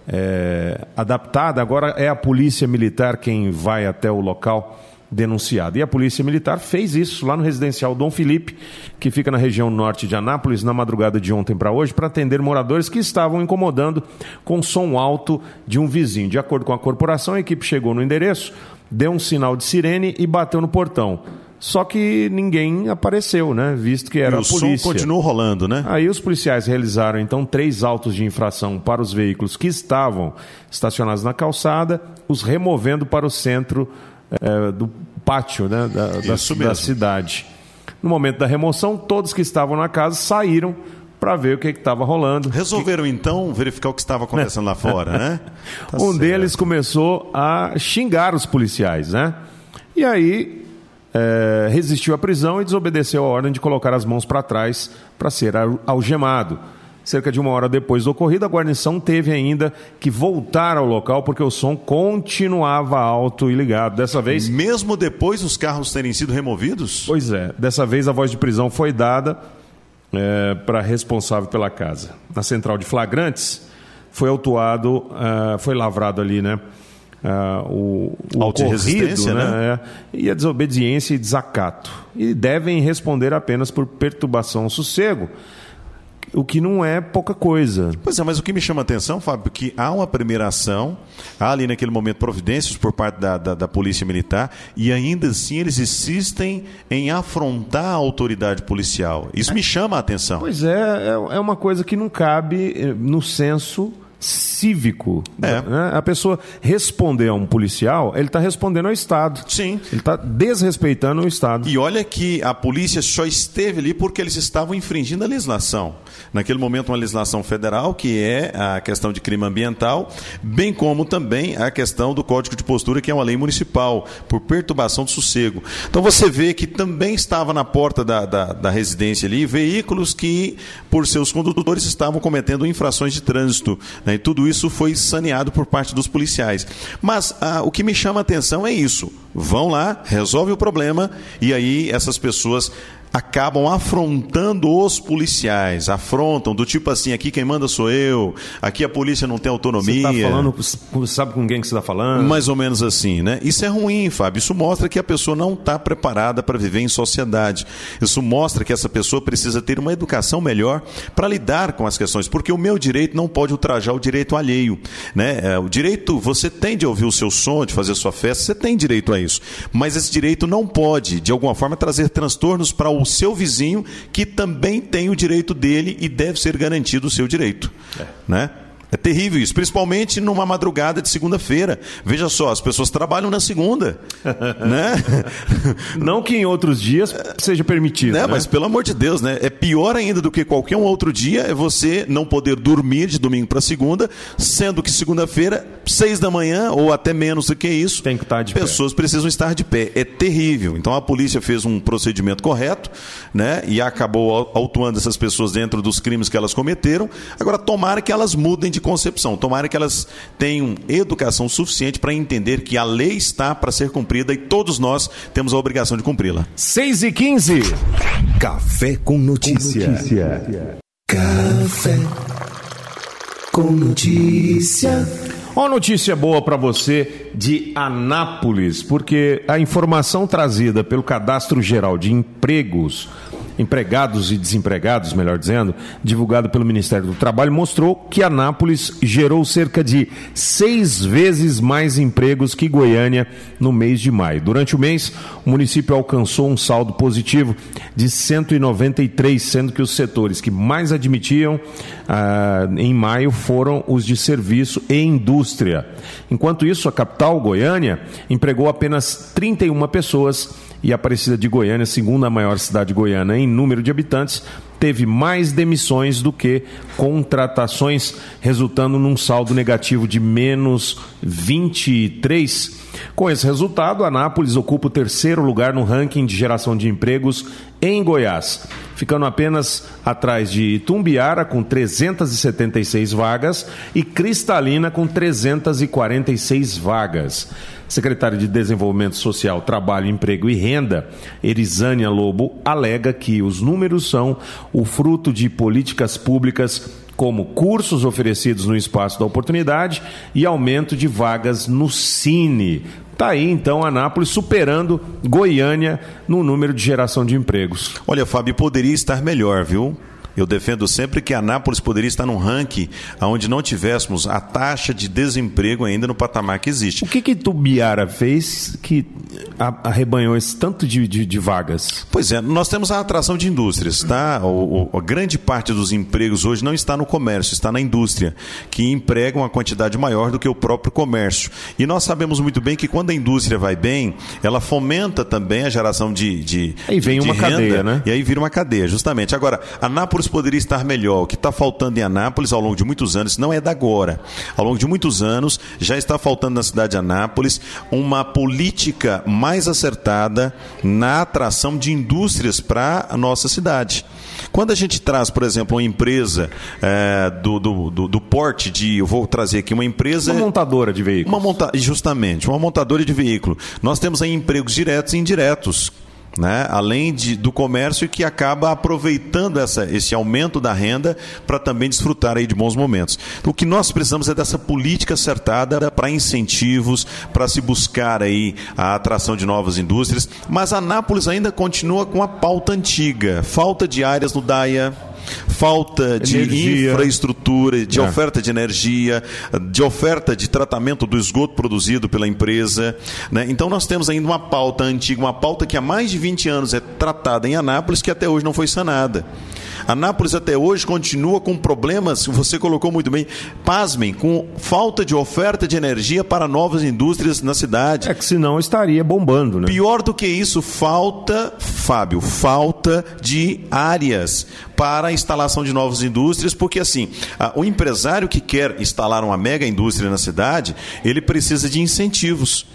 Speaker 2: é, adaptada, agora é a polícia militar quem vai até o local denunciado. E a Polícia Militar fez isso lá no residencial Dom Felipe, que fica na região norte de Anápolis, na madrugada de ontem para hoje, para atender moradores que estavam incomodando com som alto de um vizinho. De acordo com a corporação, a equipe chegou no endereço, deu um sinal de sirene e bateu no portão. Só que ninguém apareceu, né? Visto que era
Speaker 3: E o
Speaker 2: a polícia.
Speaker 3: som continuou rolando, né?
Speaker 2: Aí os policiais realizaram então três autos de infração para os veículos que estavam estacionados na calçada, os removendo para o centro eh, do pátio né, da, da- da cidade. No momento da remoção, todos que estavam na casa saíram para ver o que estava rolando.
Speaker 3: Resolveram então verificar o que estava acontecendo lá fora, né? Tá
Speaker 2: um
Speaker 3: certo.
Speaker 2: deles começou a xingar os policiais, né? E aí eh, resistiu à prisão e desobedeceu a ordem de colocar as mãos para trás para ser al- algemado. Cerca de uma hora depois do ocorrido, a guarnição teve ainda que voltar ao local porque o som continuava alto e ligado. Dessa vez,
Speaker 3: Mesmo depois dos carros terem sido removidos?
Speaker 2: pois é, dessa vez a voz de prisão foi dada para responsável pela casa. Na central de flagrantes foi autuado, ah, foi lavrado ali, né? Ah, o, o
Speaker 3: resistência,
Speaker 2: né? é, e a desobediência e desacato. E devem responder apenas por perturbação ao sossego, o que não é pouca coisa.
Speaker 3: Pois é, mas o que me chama a atenção, Fábio, que há uma primeira ação, há ali naquele momento providências por parte da, da, da Polícia Militar, e ainda assim eles insistem em afrontar a autoridade policial. Isso me chama a atenção.
Speaker 2: Pois é, é, é uma coisa que não cabe eh, no senso cívico.
Speaker 3: É.
Speaker 2: né? A pessoa responder a um policial, ele está respondendo ao Estado.
Speaker 3: Sim.
Speaker 2: Ele está desrespeitando o Estado.
Speaker 3: E olha que a polícia só esteve ali porque eles estavam infringindo a legislação. Naquele momento, uma legislação federal, que é a questão de crime ambiental, bem como também a questão do Código de Postura, que é uma lei municipal, por perturbação do sossego. Então você vê que também estava na porta da, da, da residência ali veículos que, por seus condutores, estavam cometendo infrações de trânsito. né? E tudo isso foi saneado por parte dos policiais. Mas ah, o que me chama a atenção é isso. Vão lá, resolve o problema, e aí essas pessoas acabam afrontando os policiais, afrontam do tipo assim, aqui quem manda sou eu, aqui a polícia não tem
Speaker 2: Você
Speaker 3: autonomia.
Speaker 2: está falando, você sabe com quem que você está falando?
Speaker 3: Mais ou menos assim, né? Isso é ruim, Fábio. Isso mostra que a pessoa não está preparada para viver em sociedade. Isso mostra que essa pessoa precisa ter uma educação melhor para lidar com as questões, porque o meu direito não pode ultrajar o direito alheio, né? É, O direito, você tem de ouvir o seu som, de fazer sua festa, você tem direito a isso. Mas esse direito não pode, de alguma forma, trazer transtornos para o seu vizinho que também tem o direito dele e deve ser garantido o seu direito. Né? É terrível isso, principalmente numa madrugada de segunda-feira. Veja só, as pessoas trabalham na segunda, né?
Speaker 2: Não que em outros dias seja permitido.
Speaker 3: Né?
Speaker 2: né?
Speaker 3: Mas pelo amor de Deus, né? É pior ainda do que qualquer um outro dia é você não poder dormir de domingo para segunda, sendo que segunda-feira, seis da manhã ou até menos do que isso,
Speaker 2: Tem que estar de pé.
Speaker 3: pessoas precisam estar de pé. É terrível. Então a polícia fez um procedimento correto, né? E acabou au- autuando essas pessoas dentro dos crimes que elas cometeram. Agora tomara que elas mudem de concepção, tomara que elas tenham educação suficiente para entender que a lei está para ser cumprida e todos nós temos a obrigação de cumpri-la.
Speaker 2: 6 e 15.
Speaker 1: Café com notícia.
Speaker 8: Café com notícia.
Speaker 2: Uma notícia boa para você de Anápolis, porque a informação trazida pelo Cadastro Geral de Empregos, empregados e desempregados, melhor dizendo, divulgado pelo Ministério do Trabalho, mostrou que Anápolis gerou cerca de seis vezes mais empregos que Goiânia no mês de maio. Durante o mês, o município alcançou um saldo positivo de 193, sendo que os setores que mais admitiam ah, em maio foram os de serviço e indústria. Enquanto isso, a capital, Goiânia, empregou apenas 31 pessoas e Aparecida de Goiânia, segunda maior cidade goiana em número de habitantes, teve mais demissões do que contratações, resultando num saldo negativo de menos 23. Com esse resultado, Anápolis ocupa o terceiro lugar no ranking de geração de empregos em Goiás, ficando apenas atrás de Tumbiara com 376 vagas e Cristalina com 346 vagas. Secretária de Desenvolvimento Social, Trabalho, Emprego e Renda, Erisânia Lobo, alega que os números são o fruto de políticas públicas como cursos oferecidos no espaço da oportunidade e aumento de vagas no Cine. Tá aí então Anápolis superando Goiânia no número de geração de empregos.
Speaker 3: Olha, Fábio, poderia estar melhor, viu? Eu defendo sempre que Anápolis poderia estar num ranking onde não tivéssemos a taxa de desemprego ainda no patamar que existe.
Speaker 2: O que que Tubiara fez que arrebanhou esse tanto de, de- de vagas?
Speaker 3: Pois é, nós temos a atração de indústrias, tá? O, o- a grande parte dos empregos hoje não está no comércio, está na indústria, que emprega uma quantidade maior do que o próprio comércio. E nós sabemos muito bem que quando a indústria vai bem, ela fomenta também a geração de, de,
Speaker 2: Aí vem
Speaker 3: de
Speaker 2: uma
Speaker 3: renda,
Speaker 2: cadeia, né?
Speaker 3: E aí vira uma cadeia, justamente. Agora, Anápolis poderia estar melhor. O que está faltando em Anápolis ao longo de muitos anos, não é da agora. Ao longo de muitos anos, já está faltando na cidade de Anápolis uma política mais acertada na atração de indústrias para a nossa cidade. Quando a gente traz, por exemplo, uma empresa eh, do, do, do, do porte de. Eu vou trazer aqui uma empresa.
Speaker 2: Uma montadora de veículos.
Speaker 3: Uma monta... Justamente, uma montadora de veículo. Nós temos aí empregos diretos e indiretos. Né? Além de, do comércio que acaba aproveitando essa, esse aumento da renda para também desfrutar aí de bons momentos. O que nós precisamos é dessa política acertada para incentivos, para se buscar aí a atração de novas indústrias. Mas Anápolis ainda continua com a pauta antiga, falta de áreas no DAIA, falta de
Speaker 2: Energia.
Speaker 3: infraestrutura, de
Speaker 2: É.
Speaker 3: oferta de energia, de oferta de tratamento do esgoto produzido pela empresa. Né? Então nós temos ainda uma pauta antiga, uma pauta que há mais de 20 anos é tratada em Anápolis, que até hoje não foi sanada. Anápolis até hoje continua com problemas, você colocou muito bem, pasmem, com falta de oferta de energia para novas indústrias na cidade.
Speaker 2: É que senão estaria bombando, né?
Speaker 3: Pior do que isso, falta, Fábio, falta de áreas para a instalação de novas indústrias, porque assim, a- o empresário que quer instalar uma mega indústria na cidade, ele precisa de incentivos.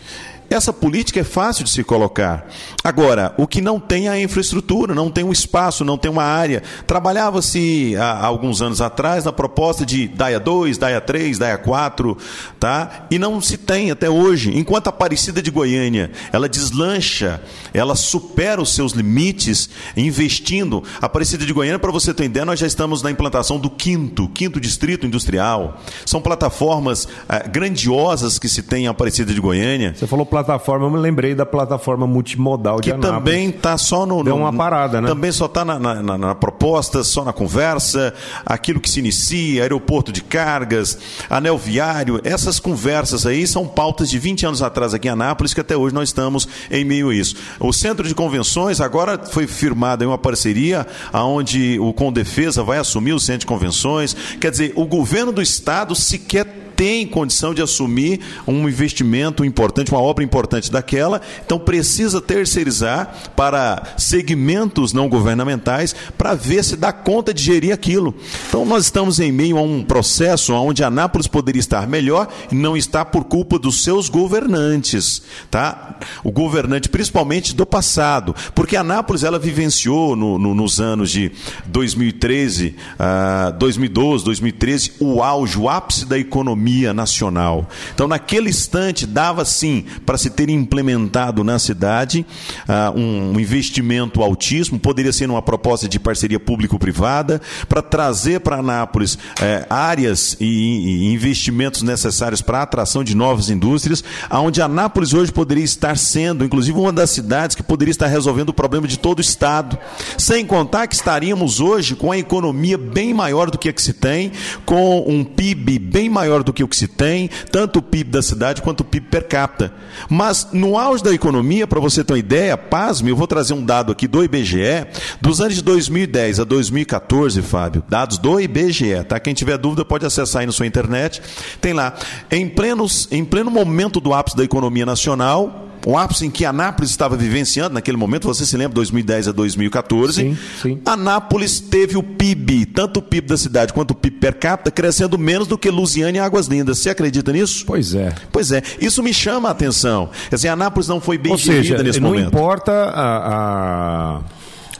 Speaker 3: Essa política é fácil de se colocar. Agora, o que não tem é a infraestrutura, não tem um espaço, não tem uma área. Trabalhava-se há alguns anos atrás na proposta de DAIA 2, DAIA 3, DAIA 4, tá? E não se tem até hoje. Enquanto a Aparecida de Goiânia, ela deslancha, ela supera os seus limites investindo. A Aparecida de Goiânia, para você ter ideia, nós já estamos na implantação do quinto, quinto distrito industrial. São plataformas ah, grandiosas que se tem em Aparecida de Goiânia.
Speaker 2: Você falou plataforma, eu me lembrei da plataforma multimodal de
Speaker 3: que
Speaker 2: Anápolis.
Speaker 3: também está só no,
Speaker 2: Deu uma parada, né?
Speaker 3: Também só está na, na- na- proposta, só na conversa, aquilo que se inicia, aeroporto de cargas, anel viário, essas conversas aí são pautas de 20 anos atrás aqui em Anápolis, que até hoje nós estamos em meio a isso. O centro de convenções agora foi firmada em uma parceria onde o Condefesa vai assumir o centro de convenções. Quer dizer, o governo do estado sequer tem condição de assumir um investimento importante, uma obra importante daquela, então precisa terceirizar para segmentos não governamentais para ver se dá conta de gerir aquilo. Então nós estamos em meio a um processo onde Anápolis poderia estar melhor e não está por culpa dos seus governantes, tá? O governante principalmente do passado, porque Anápolis ela vivenciou no- no- nos anos de 2013, ah, 2012, 2013 o auge, o ápice da economia nacional. Então, naquele instante, dava sim para se ter implementado na cidade ah, um investimento altíssimo, poderia ser uma proposta de parceria público-privada, para trazer para Anápolis eh, áreas e, e investimentos necessários para a atração de novas indústrias, aonde Anápolis hoje poderia estar sendo, inclusive, uma das cidades que poderia estar resolvendo o problema de todo o Estado. Sem contar que estaríamos hoje com a economia bem maior do que a que se tem, com um PIB bem maior do que o que se tem, tanto o PIB da cidade quanto o PIB per capita. Mas no auge da economia, para você ter uma ideia, pasme, eu vou trazer um dado aqui do IBGE, dos anos de 2010 a 2014, Fábio, dados do IBGE, tá? Quem tiver dúvida pode acessar aí na sua internet. Tem lá, em, plenos, em pleno momento do ápice da economia nacional, o ápice em que Anápolis estava vivenciando naquele momento, você se lembra, 2010 a 2014.
Speaker 2: Sim, sim.
Speaker 3: Anápolis teve o PIB, tanto o PIB da cidade quanto o PIB per capita, crescendo menos do que Lusiana e Águas Lindas. Você acredita nisso?
Speaker 2: Pois é.
Speaker 3: Pois é, isso me chama a atenção. Quer dizer, Anápolis não foi bem
Speaker 2: Ou seja,
Speaker 3: nesse
Speaker 2: não
Speaker 3: momento.
Speaker 2: importa a, a-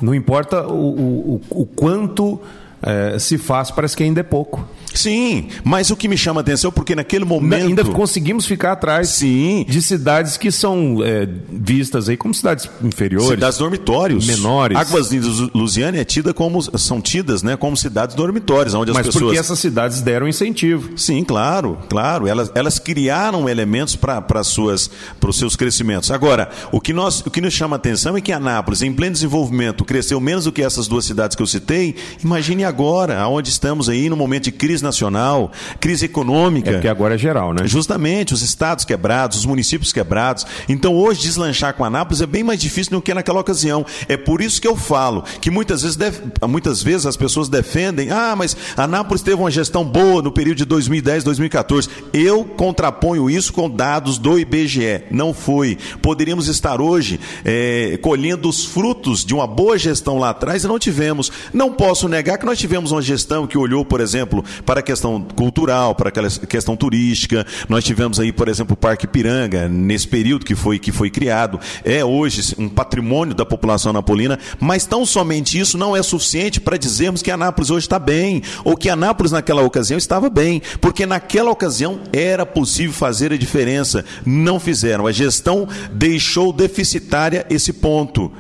Speaker 2: não importa o, o, o- quanto eh, se faz, parece que ainda é pouco.
Speaker 3: Sim, mas o que me chama a atenção é porque naquele momento.
Speaker 2: Ainda conseguimos ficar atrás
Speaker 3: Sim.
Speaker 2: de cidades que são eh, vistas aí como cidades inferiores.
Speaker 3: Cidades dormitórios.
Speaker 2: Menores.
Speaker 3: Águas Lindas Lusiana é tida como, são tidas né, como cidades dormitórios, onde as
Speaker 2: Mas
Speaker 3: pessoas.
Speaker 2: porque essas cidades deram incentivo.
Speaker 3: Sim, claro, claro. Elas, elas criaram elementos para os seus crescimentos. Agora, o que, nós, o que nos chama a atenção é que Anápolis, em pleno desenvolvimento, cresceu menos do que essas duas cidades que eu citei. Imagine agora, aonde estamos aí no momento de crise nacional, crise econômica.
Speaker 2: É porque agora é geral, né?
Speaker 3: Justamente, os estados quebrados, os municípios quebrados. Então, hoje, deslanchar com Anápolis é bem mais difícil do que naquela ocasião. É por isso que eu falo que muitas vezes, def- muitas vezes as pessoas defendem, ah, mas Anápolis teve uma gestão boa no período de 2010, 2014. Eu contraponho isso com dados do IBGE. Não foi. Poderíamos estar hoje eh, colhendo os frutos de uma boa gestão lá atrás e não tivemos. Não posso negar que nós tivemos uma gestão que olhou, por exemplo, para a questão cultural, para aquela questão turística. Nós tivemos aí, por exemplo, o Parque Piranga, nesse período que foi, que foi criado. É hoje um patrimônio da população napolina, mas tão somente isso não é suficiente para dizermos que Anápolis hoje está bem, ou que Anápolis naquela ocasião estava bem, porque naquela ocasião era possível fazer a diferença. Não fizeram. A gestão deixou deficitária esse ponto.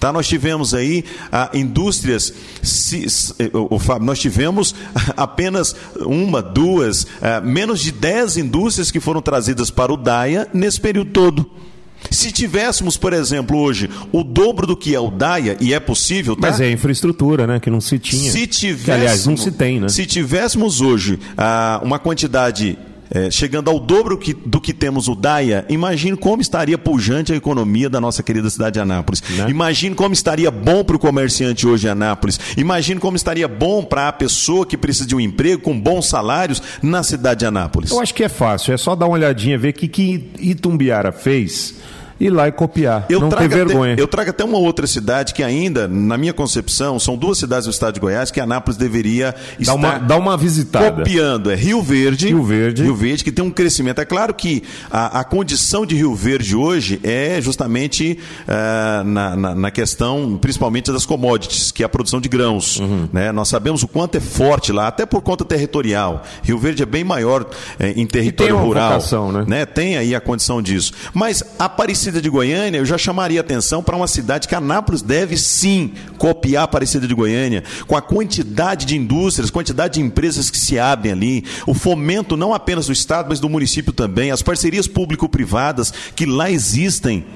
Speaker 3: Tá, nós tivemos aí ah, indústrias, se- se- eh, Fábio, nós tivemos apenas uma, duas, ah, menos de 10 indústrias que foram trazidas para o DAIA nesse período todo. Se tivéssemos, por exemplo, hoje o dobro do que é o DAIA, e é possível, tá?
Speaker 2: Mas é infraestrutura, né? Que não se tinha.
Speaker 3: Se
Speaker 2: Que,
Speaker 3: tivéssemos,
Speaker 2: aliás, não se tem, né?
Speaker 3: Se tivéssemos hoje ah, uma quantidade eh, chegando ao dobro que- do que temos o DAIA, imagine como estaria pujante a economia da nossa querida cidade de Anápolis.
Speaker 2: Né?
Speaker 3: Imagine como estaria bom para o comerciante hoje em Anápolis. Imagine como estaria bom para a pessoa que precisa de um emprego com bons salários na cidade de Anápolis.
Speaker 2: Eu acho que é fácil, é só dar uma olhadinha, ver o que, que Itumbiara fez, ir lá e copiar.
Speaker 3: Eu
Speaker 2: não ter
Speaker 3: trago,
Speaker 2: vergonha.
Speaker 3: até, eu trago até uma outra cidade que ainda, na minha concepção, são duas cidades do estado de Goiás que Anápolis deveria
Speaker 2: Dá
Speaker 3: estar
Speaker 2: uma, dá uma visitada.
Speaker 3: copiando. É Rio Verde.
Speaker 2: Rio Verde.
Speaker 3: Rio Verde, que tem um crescimento. É claro que a, a condição de Rio Verde hoje é justamente ah, na, na, na questão, principalmente das commodities, que é a produção de grãos.
Speaker 2: Uhum.
Speaker 3: né? Nós sabemos o quanto é forte lá, até por conta territorial. Rio Verde é bem maior eh, em território
Speaker 2: uma
Speaker 3: rural.
Speaker 2: vocação, né?
Speaker 3: né? Tem aí a condição disso. Mas Aparecida Aparecida de Goiânia, eu já chamaria atenção para uma cidade que Anápolis deve sim copiar a Aparecida de Goiânia, com a quantidade de indústrias, quantidade de empresas que se abrem ali, o fomento não apenas do Estado, mas do município também, as parcerias público-privadas que lá existem.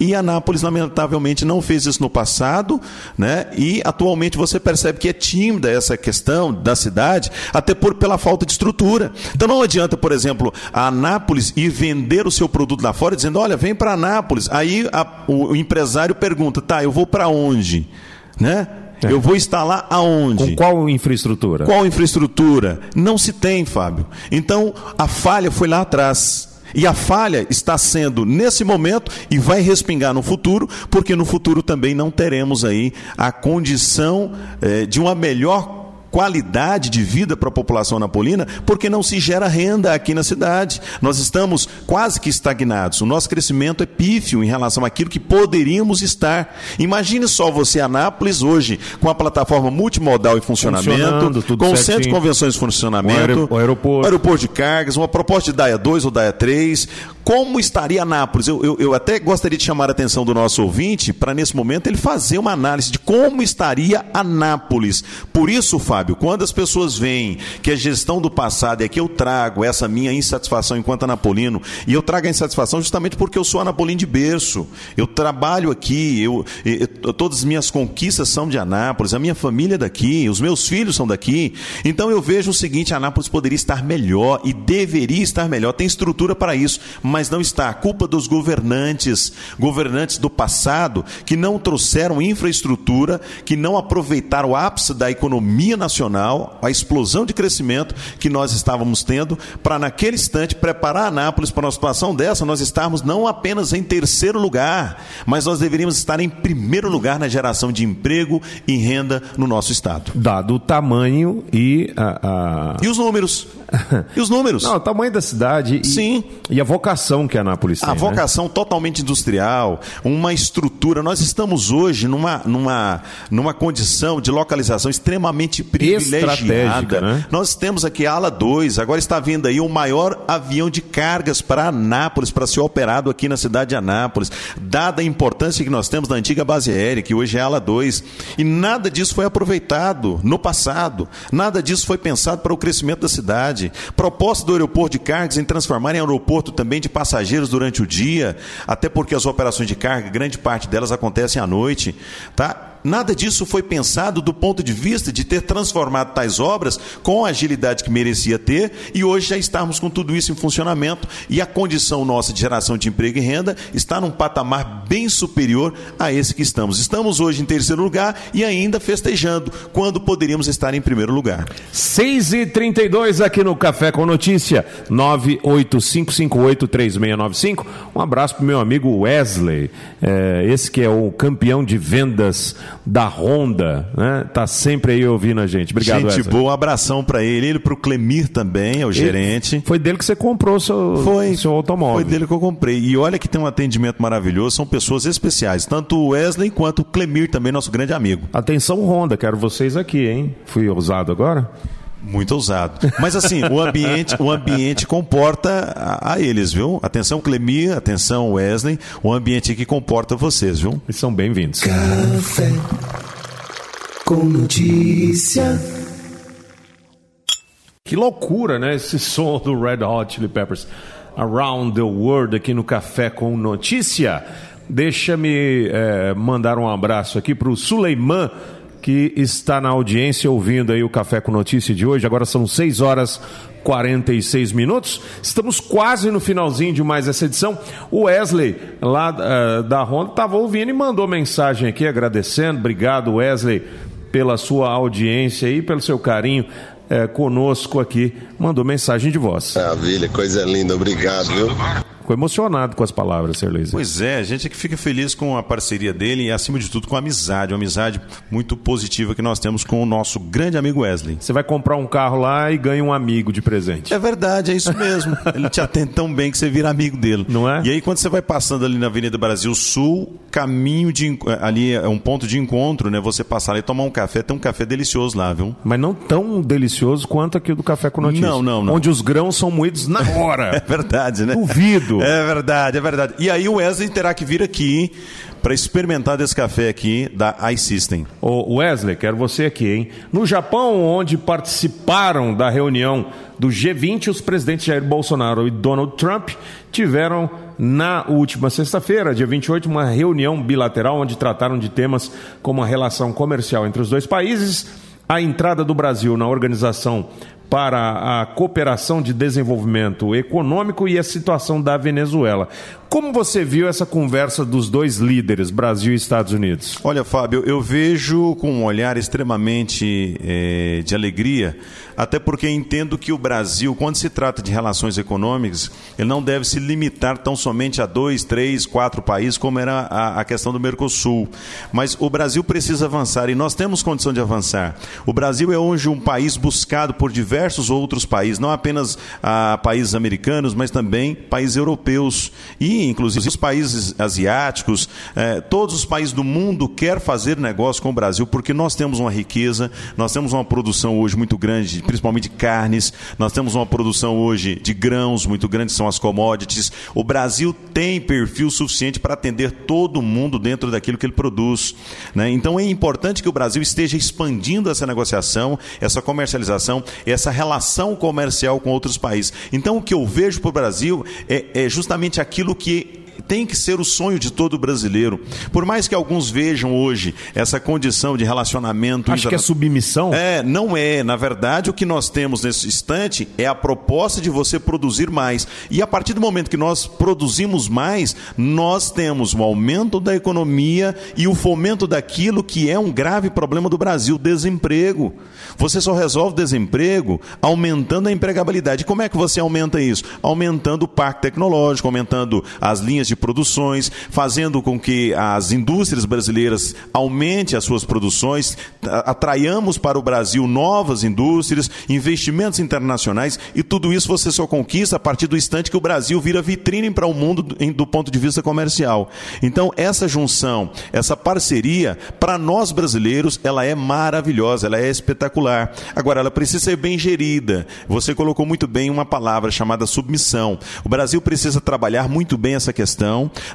Speaker 3: E Anápolis, lamentavelmente, não fez isso no passado, né? E atualmente você percebe que é tímida essa questão da cidade, até por pela falta de estrutura. Então não adianta, por exemplo, a Anápolis ir vender o seu produto lá fora, dizendo: olha, vem para Anápolis. Aí a, o, o empresário pergunta: tá, eu vou para onde? Né?
Speaker 2: É.
Speaker 3: Eu vou instalar aonde?
Speaker 2: Com qual infraestrutura?
Speaker 3: Qual infraestrutura? Não se tem, Fábio. Então, a falha foi lá atrás. E a falha está sendo nesse momento e vai respingar no futuro, porque no futuro também não teremos aí a condição eh, de uma melhor qualidade de vida para a população napolina, porque não se gera renda aqui na cidade. Nós estamos quase que estagnados. O nosso crescimento é pífio em relação àquilo que poderíamos estar. Imagine só você, Anápolis, hoje, com a plataforma multimodal em funcionamento, com o centro de convenções em funcionamento,
Speaker 2: O aero- o aeroporto.
Speaker 3: aeroporto de cargas, uma proposta de DAIA 2 ou DAIA 3. Como estaria Anápolis? Eu, eu, eu até gostaria de chamar a atenção do nosso ouvinte para, nesse momento, ele fazer uma análise de como estaria Anápolis. Por isso, Fábio, quando as pessoas veem que a gestão do passado é que eu trago essa minha insatisfação enquanto anapolino, e eu trago a insatisfação justamente porque eu sou anapolino de berço. Eu trabalho aqui, eu- eu- todas as minhas conquistas são de Anápolis, a minha família é daqui, os meus filhos são daqui. Então eu vejo o seguinte: Anápolis poderia estar melhor e deveria estar melhor. Tem estrutura para isso, mas não está. A culpa dos governantes, governantes do passado, que não trouxeram infraestrutura, que não aproveitaram o ápice da economia nacional, a explosão de crescimento que nós estávamos tendo, para naquele instante preparar Anápolis para uma situação dessa, nós estarmos não apenas em terceiro lugar, mas nós deveríamos estar em primeiro lugar na geração de emprego e renda no nosso estado.
Speaker 2: Dado o tamanho e a. a-
Speaker 3: E os números? E os números?
Speaker 2: Não, o tamanho da cidade e,
Speaker 3: Sim.
Speaker 2: e a vocação que a Anápolis tem.
Speaker 3: A
Speaker 2: né?
Speaker 3: vocação totalmente industrial, uma estrutura. Nós estamos hoje numa, numa, numa condição de localização extremamente privilegiada.
Speaker 2: Né?
Speaker 3: Nós temos aqui a Ala 2, agora está vindo aí o maior avião de cargas para Anápolis, para ser operado aqui na cidade de Anápolis, dada a importância que nós temos da antiga base aérea, que hoje é a Ala 2. E nada disso foi aproveitado no passado, nada disso foi pensado para o crescimento da cidade. Proposta do aeroporto de cargas em transformar em aeroporto também de passageiros durante o dia, até porque as operações de carga, grande parte delas acontecem à noite, tá? Nada disso foi pensado do ponto de vista de ter transformado tais obras com a agilidade que merecia ter e hoje já estamos com tudo isso em funcionamento e a condição nossa de geração de emprego e renda está num patamar bem superior a esse que estamos. Estamos hoje em terceiro lugar e ainda festejando, quando poderíamos estar em primeiro lugar.
Speaker 2: 6 e 32 aqui no Café com Notícia, 985583695. Um abraço pro meu amigo Wesley, é, esse que é o campeão de vendas da Honda, né? Tá sempre aí ouvindo a gente. Obrigado,
Speaker 3: Gente
Speaker 2: Wesley.
Speaker 3: boa, um abração para ele, ele para o Clemir também, é o gerente.
Speaker 2: Foi dele que você comprou o seu,
Speaker 3: Foi,
Speaker 2: seu automóvel.
Speaker 3: Foi dele que eu comprei. E olha que tem um atendimento maravilhoso, são pessoas especiais, tanto o Wesley quanto o Clemir também, nosso grande amigo.
Speaker 2: Atenção Honda, quero vocês aqui, hein? Fui ousado agora?
Speaker 3: Muito ousado. Mas assim, o ambiente, o ambiente comporta a, a eles, viu? Atenção Clemir, atenção Wesley, o ambiente aqui comporta vocês, viu?
Speaker 2: E são bem-vindos.
Speaker 8: Café com notícia.
Speaker 2: Que loucura, né? Esse som do Red Hot Chili Peppers. Around the World aqui no Café com Notícia. Deixa-me eh, mandar um abraço aqui para o Suleiman, que está na audiência ouvindo aí o Café com Notícia de hoje. Agora são 6 horas 46 minutos. Estamos quase no finalzinho de mais essa edição. O Wesley, lá eh, da Honda, estava ouvindo e mandou mensagem aqui agradecendo. Obrigado, Wesley, pela sua audiência e pelo seu carinho eh, conosco aqui. Mandou mensagem de voz.
Speaker 9: Maravilha, coisa linda, obrigado, viu?
Speaker 2: Ficou emocionado com as palavras, Sr. Luiz.
Speaker 3: Pois é, a gente é que fica feliz com a parceria dele e, acima de tudo, com a amizade. Uma amizade muito positiva que nós temos com o nosso grande amigo Wesley.
Speaker 2: Você vai comprar um carro lá e ganha um amigo de presente.
Speaker 3: É verdade, é isso mesmo. Ele te atende tão bem que você vira amigo dele.
Speaker 2: Não é?
Speaker 3: E aí, quando você vai passando ali na Avenida Brasil Sul, caminho de. Ali é um ponto de encontro, né? Você passar ali e tomar um café, tem um café delicioso lá, viu?
Speaker 2: Mas não tão delicioso quanto aqui do Café com Notícia.
Speaker 3: Não, não, não.
Speaker 2: Onde os grãos são moídos na
Speaker 3: É
Speaker 2: hora.
Speaker 3: verdade, né?
Speaker 2: Duvido.
Speaker 3: É verdade, é verdade. E aí o Wesley terá que vir aqui para experimentar desse café aqui da iSystem.
Speaker 2: Ô Wesley, quero você aqui, hein? No Japão, onde participaram da reunião do G20, os presidentes Jair Bolsonaro e Donald Trump tiveram na última sexta-feira, dia 28, uma reunião bilateral onde trataram de temas como a relação comercial entre os dois países, a entrada do Brasil na organização para a cooperação de desenvolvimento econômico e a situação da Venezuela. Como você viu essa conversa dos dois líderes, Brasil e Estados Unidos?
Speaker 3: Olha, Fábio, eu vejo com um olhar extremamente é, de alegria, até porque entendo que o Brasil, quando se trata de relações econômicas, ele não deve se limitar tão somente a dois, três, quatro países, como era a, a questão do Mercosul. Mas o Brasil precisa avançar e nós temos condição de avançar. O Brasil é hoje um país buscado por diversos outros países, não apenas ah, países americanos, mas também países europeus. E inclusive os países asiáticos, eh, todos os países do mundo querem fazer negócio com o Brasil, porque nós temos uma riqueza, nós temos uma produção hoje muito grande, principalmente de carnes, nós temos uma produção hoje de grãos muito grande, são as commodities. O Brasil tem perfil suficiente para atender todo mundo dentro daquilo que ele produz. Né? Então é importante que o Brasil esteja expandindo essa negociação, essa comercialização, essa relação comercial com outros países. Então o que eu vejo para o Brasil é, é justamente aquilo que pied tem que ser o sonho de todo brasileiro. Por mais que alguns vejam hoje essa condição de relacionamento.
Speaker 2: Acho que é submissão?
Speaker 3: É, não é. Na verdade, o que nós temos nesse instante é a proposta de você produzir mais. E a partir do momento que nós produzimos mais, nós temos o aumento da economia e o fomento daquilo que é um grave problema do Brasil: desemprego. Você só resolve o desemprego aumentando a empregabilidade. Como é que você aumenta isso? Aumentando o parque tecnológico, aumentando as linhas de produções, fazendo com que as indústrias brasileiras aumentem as suas produções, atraiamos para o Brasil novas indústrias, investimentos internacionais e tudo isso você só conquista a partir do instante que o Brasil vira vitrine para o mundo do ponto de vista comercial. Então, essa junção, essa parceria, para nós brasileiros, ela é maravilhosa, ela é espetacular. Agora, ela precisa ser bem gerida. Você colocou muito bem uma palavra chamada submissão. O Brasil precisa trabalhar muito bem essa questão.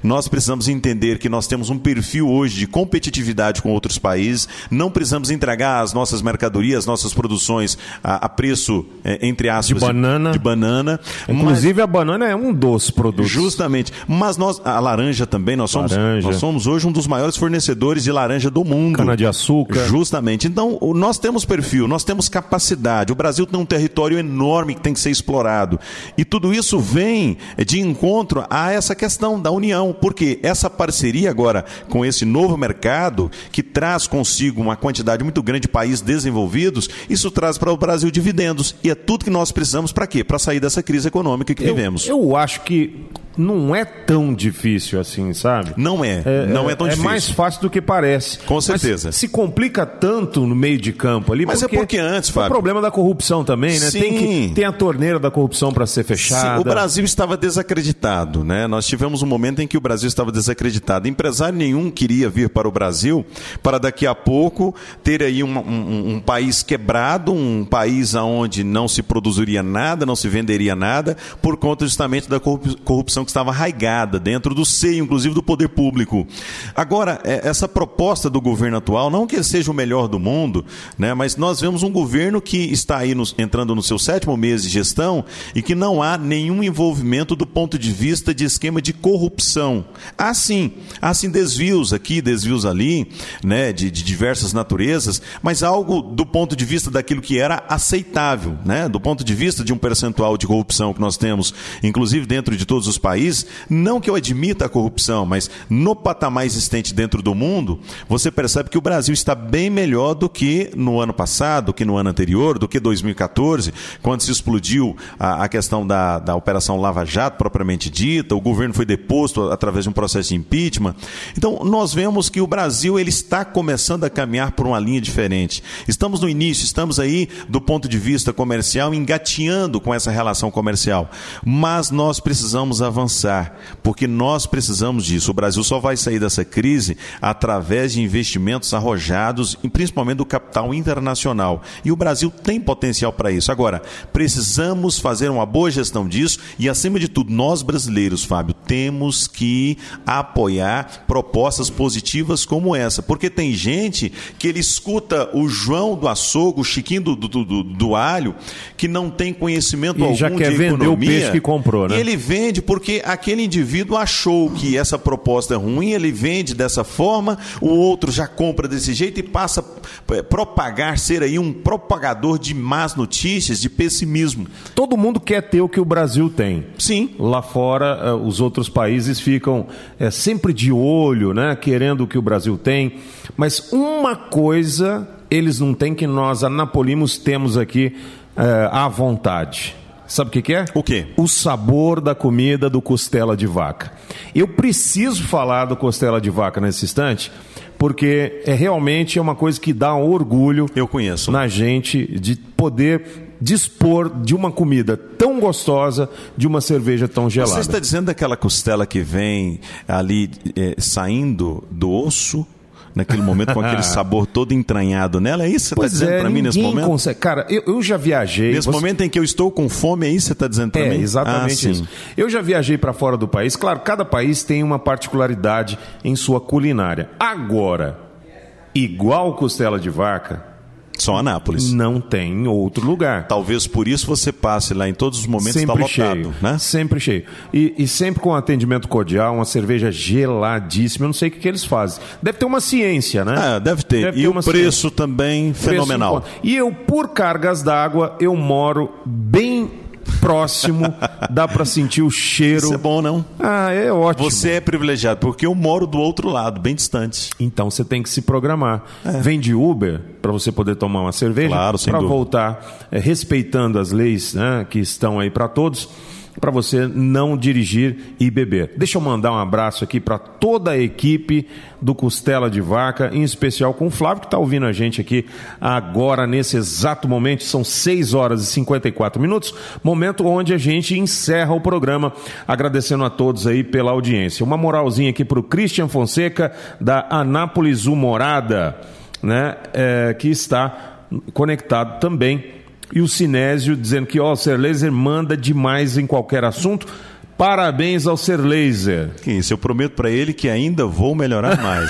Speaker 3: Nós precisamos entender que nós temos um perfil hoje de competitividade com outros países. Não precisamos entregar as nossas mercadorias, as nossas produções a, a preço, é, entre aspas,
Speaker 2: de banana.
Speaker 3: De, de banana.
Speaker 2: Inclusive, mas, a banana é um dos produtos.
Speaker 3: Justamente. Mas nós, a laranja também, nós somos, laranja. nós somos hoje um dos maiores fornecedores de laranja do mundo.
Speaker 2: Cana-de-açúcar.
Speaker 3: Justamente. Então, nós temos perfil, nós temos capacidade. O Brasil tem um território enorme que tem que ser explorado. E tudo isso vem de encontro a essa questão da união, porque essa parceria agora com esse novo mercado, que traz consigo uma quantidade muito grande de países desenvolvidos, isso traz para o Brasil dividendos. E é tudo que nós precisamos para quê? Para sair dessa crise econômica que
Speaker 2: eu,
Speaker 3: vivemos.
Speaker 2: Eu acho que não é tão difícil assim, sabe?
Speaker 3: Não é. é não é tão
Speaker 2: é
Speaker 3: difícil.
Speaker 2: É mais fácil do que parece.
Speaker 3: Com certeza.
Speaker 2: Mas se complica tanto no meio de campo ali.
Speaker 3: Mas é porque antes, Fábio.
Speaker 2: O problema da corrupção também, né?
Speaker 3: Sim.
Speaker 2: Tem, que, tem a torneira da corrupção para ser fechada.
Speaker 3: Sim. O Brasil estava desacreditado, né? Nós tivemos um momento em que o Brasil estava desacreditado. Empresário nenhum queria vir para o Brasil para daqui a pouco ter aí um, um, um país quebrado, um país onde não se produziria nada, não se venderia nada, por conta justamente da corrupção que estava arraigada dentro do seio, inclusive, do poder público. Agora, essa proposta do governo atual, não que seja o melhor do mundo, né, mas nós vemos um governo que está aí nos, entrando no seu sétimo mês de gestão e que não há nenhum envolvimento do ponto de vista de esquema de corrupção. Há sim, há sim desvios aqui, desvios ali, né, de, de diversas naturezas, mas algo do ponto de vista daquilo que era aceitável, né, do ponto de vista de um percentual de corrupção que nós temos, inclusive dentro de todos os países, não que eu admita a corrupção, mas no patamar existente dentro do mundo, você percebe que o Brasil está bem melhor do que no ano passado, do que no ano anterior, do que 2014, quando se explodiu a, a questão da, da Operação Lava Jato, propriamente dita, o governo foi deposto através de um processo de impeachment. Então, nós vemos que o Brasil ele está começando a caminhar por uma linha diferente. Estamos no início, estamos aí do ponto de vista comercial, engateando com essa relação comercial, mas nós precisamos avançar avançar, porque nós precisamos disso. O Brasil só vai sair dessa crise através de investimentos arrojados, e principalmente do capital internacional. E o Brasil tem potencial para isso. Agora, precisamos fazer uma boa gestão disso e, acima de tudo, nós brasileiros, Fábio, temos que apoiar propostas positivas como essa, porque tem gente que ele escuta o João do açougue, o Chiquinho do, do, do, do alho, que não tem conhecimento
Speaker 2: E
Speaker 3: algum
Speaker 2: já quer
Speaker 3: de
Speaker 2: vender o
Speaker 3: economia,
Speaker 2: peixe que comprou, né?
Speaker 3: E ele vende porque aquele indivíduo achou que essa proposta é ruim, ele vende dessa forma, o outro já compra desse jeito e passa a propagar, ser aí um propagador de más notícias, de pessimismo.
Speaker 2: Todo mundo quer ter o que o Brasil tem.
Speaker 3: Sim.
Speaker 2: Lá fora, eh, os outros países ficam eh, sempre de olho, né? Querendo o que o Brasil tem. Mas uma coisa eles não têm que nós, anapolimos, temos aqui eh, à vontade. Sabe o que, que é?
Speaker 3: O quê?
Speaker 2: O sabor da comida do costela de vaca. Eu preciso falar do costela de vaca nesse instante, porque é realmente é uma coisa que dá orgulho
Speaker 3: Eu conheço.
Speaker 2: na gente de poder dispor de uma comida tão gostosa, de uma cerveja tão gelada.
Speaker 3: Você está dizendo daquela costela que vem ali eh, saindo do osso? Naquele momento, com aquele sabor todo entranhado nela, é isso que você está dizendo
Speaker 2: é,
Speaker 3: para mim nesse momento?
Speaker 2: consegue. Cara, eu, eu já viajei.
Speaker 3: Nesse
Speaker 2: você-
Speaker 3: momento em que eu estou com fome, é isso que você está dizendo para
Speaker 2: É,
Speaker 3: mim?
Speaker 2: exatamente
Speaker 3: Ah,
Speaker 2: isso. Eu já viajei para fora do país. Claro, cada país tem uma particularidade em sua culinária. Agora, igual costela de vaca,
Speaker 3: Só Anápolis.
Speaker 2: não tem em outro lugar.
Speaker 3: Talvez por isso você passe lá em todos os momentos está
Speaker 2: sempre
Speaker 3: lotado,
Speaker 2: cheio,
Speaker 3: né?
Speaker 2: Sempre cheio. E, e sempre com atendimento cordial, uma cerveja geladíssima. Eu não sei o que, que eles fazem. Deve ter uma ciência, né?
Speaker 3: Ah, deve ter.
Speaker 2: Deve
Speaker 3: e
Speaker 2: ter
Speaker 3: o preço também
Speaker 2: Preço
Speaker 3: fenomenal.
Speaker 2: conta. E eu, por cargas d'água, eu moro bem próximo, dá para sentir o cheiro.
Speaker 3: Isso é bom, não?
Speaker 2: Ah, é ótimo.
Speaker 3: Você é privilegiado, porque eu moro do outro lado, bem distante.
Speaker 2: Então você tem que se programar. Vem de Uber para você poder tomar uma cerveja,
Speaker 3: É. Claro,
Speaker 2: para voltar é, respeitando as leis né, que estão aí para todos, para você não dirigir e beber. Deixa eu mandar um abraço aqui para toda a equipe do Costela de Vaca, em especial com o Flávio que está ouvindo a gente aqui agora nesse exato momento. São 6 horas e 54 minutos, momento onde a gente encerra o programa, agradecendo a todos aí pela audiência. Uma moralzinha aqui para o Christian Fonseca da Anápolis Humorada, né, é, que está conectado também e o Sinésio dizendo que ó, o Ser Laser manda demais em qualquer assunto. Parabéns ao Ser Laser.
Speaker 3: Que isso, eu prometo para ele que ainda vou melhorar mais.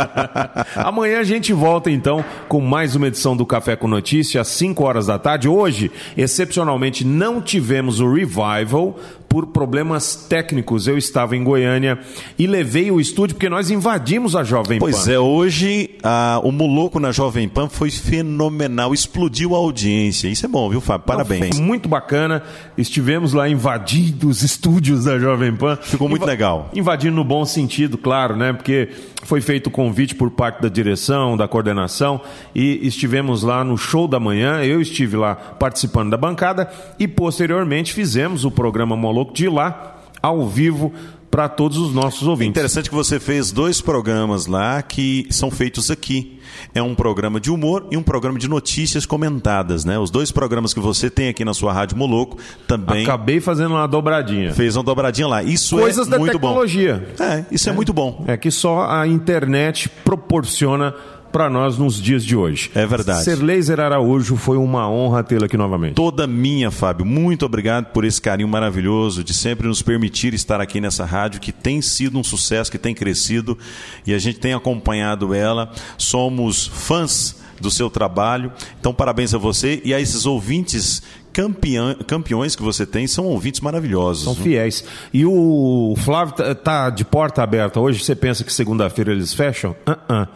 Speaker 2: Amanhã a gente volta então com mais uma edição do Café com Notícia às 5 horas da tarde. Hoje, excepcionalmente, não tivemos o revival por problemas técnicos. Eu estava em Goiânia e levei o estúdio porque nós invadimos a Jovem
Speaker 3: Pois
Speaker 2: Pan.
Speaker 3: é, hoje ah, o Moloco na Jovem Pan foi fenomenal, explodiu a audiência. Isso é bom, viu, Fábio? Parabéns.
Speaker 2: Foi muito bacana. Estivemos lá invadindo os estúdios da Jovem Pan.
Speaker 3: Ficou muito
Speaker 2: Inva-
Speaker 3: legal.
Speaker 2: Invadindo no bom sentido, claro, né? Porque foi feito o convite por parte da direção, da coordenação, e estivemos lá no show da manhã. Eu estive lá participando da bancada e posteriormente fizemos o programa Moloco de lá, ao vivo, para todos os nossos ouvintes.
Speaker 3: Interessante que você fez dois programas lá que são feitos aqui. É um programa de humor e um programa de notícias comentadas, né? Os dois programas que você tem aqui na sua Rádio Moloco também
Speaker 2: Acabei fazendo uma dobradinha.
Speaker 3: fez uma dobradinha lá. Isso
Speaker 2: Coisas
Speaker 3: é
Speaker 2: da
Speaker 3: muito
Speaker 2: tecnologia.
Speaker 3: bom. É, isso é, muito bom.
Speaker 2: É que só a internet proporciona para nós nos dias de hoje.
Speaker 3: É verdade.
Speaker 2: Ser Laser Araújo foi uma honra tê-lo aqui novamente.
Speaker 3: Toda minha, Fábio. Muito obrigado por esse carinho maravilhoso de sempre nos permitir estar aqui nessa rádio que tem sido um sucesso, que tem crescido e a gente tem acompanhado ela. Somos fãs do seu trabalho. Então, parabéns a você e a esses ouvintes campeã- campeões que você tem. São ouvintes maravilhosos.
Speaker 2: São fiéis. E o Flávio tá- tá de porta aberta hoje. Você pensa que segunda-feira eles fecham? Ah,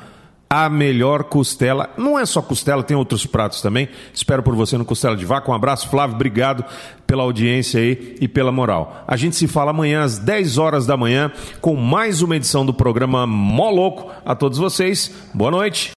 Speaker 2: A melhor costela. Não é só costela, tem outros pratos também. Espero por você no Costela de Vaca. Um abraço, Flávio. Obrigado pela audiência aí e pela moral. A gente se fala amanhã às 10 horas da manhã com mais uma edição do programa Moloco. A todos vocês, boa noite.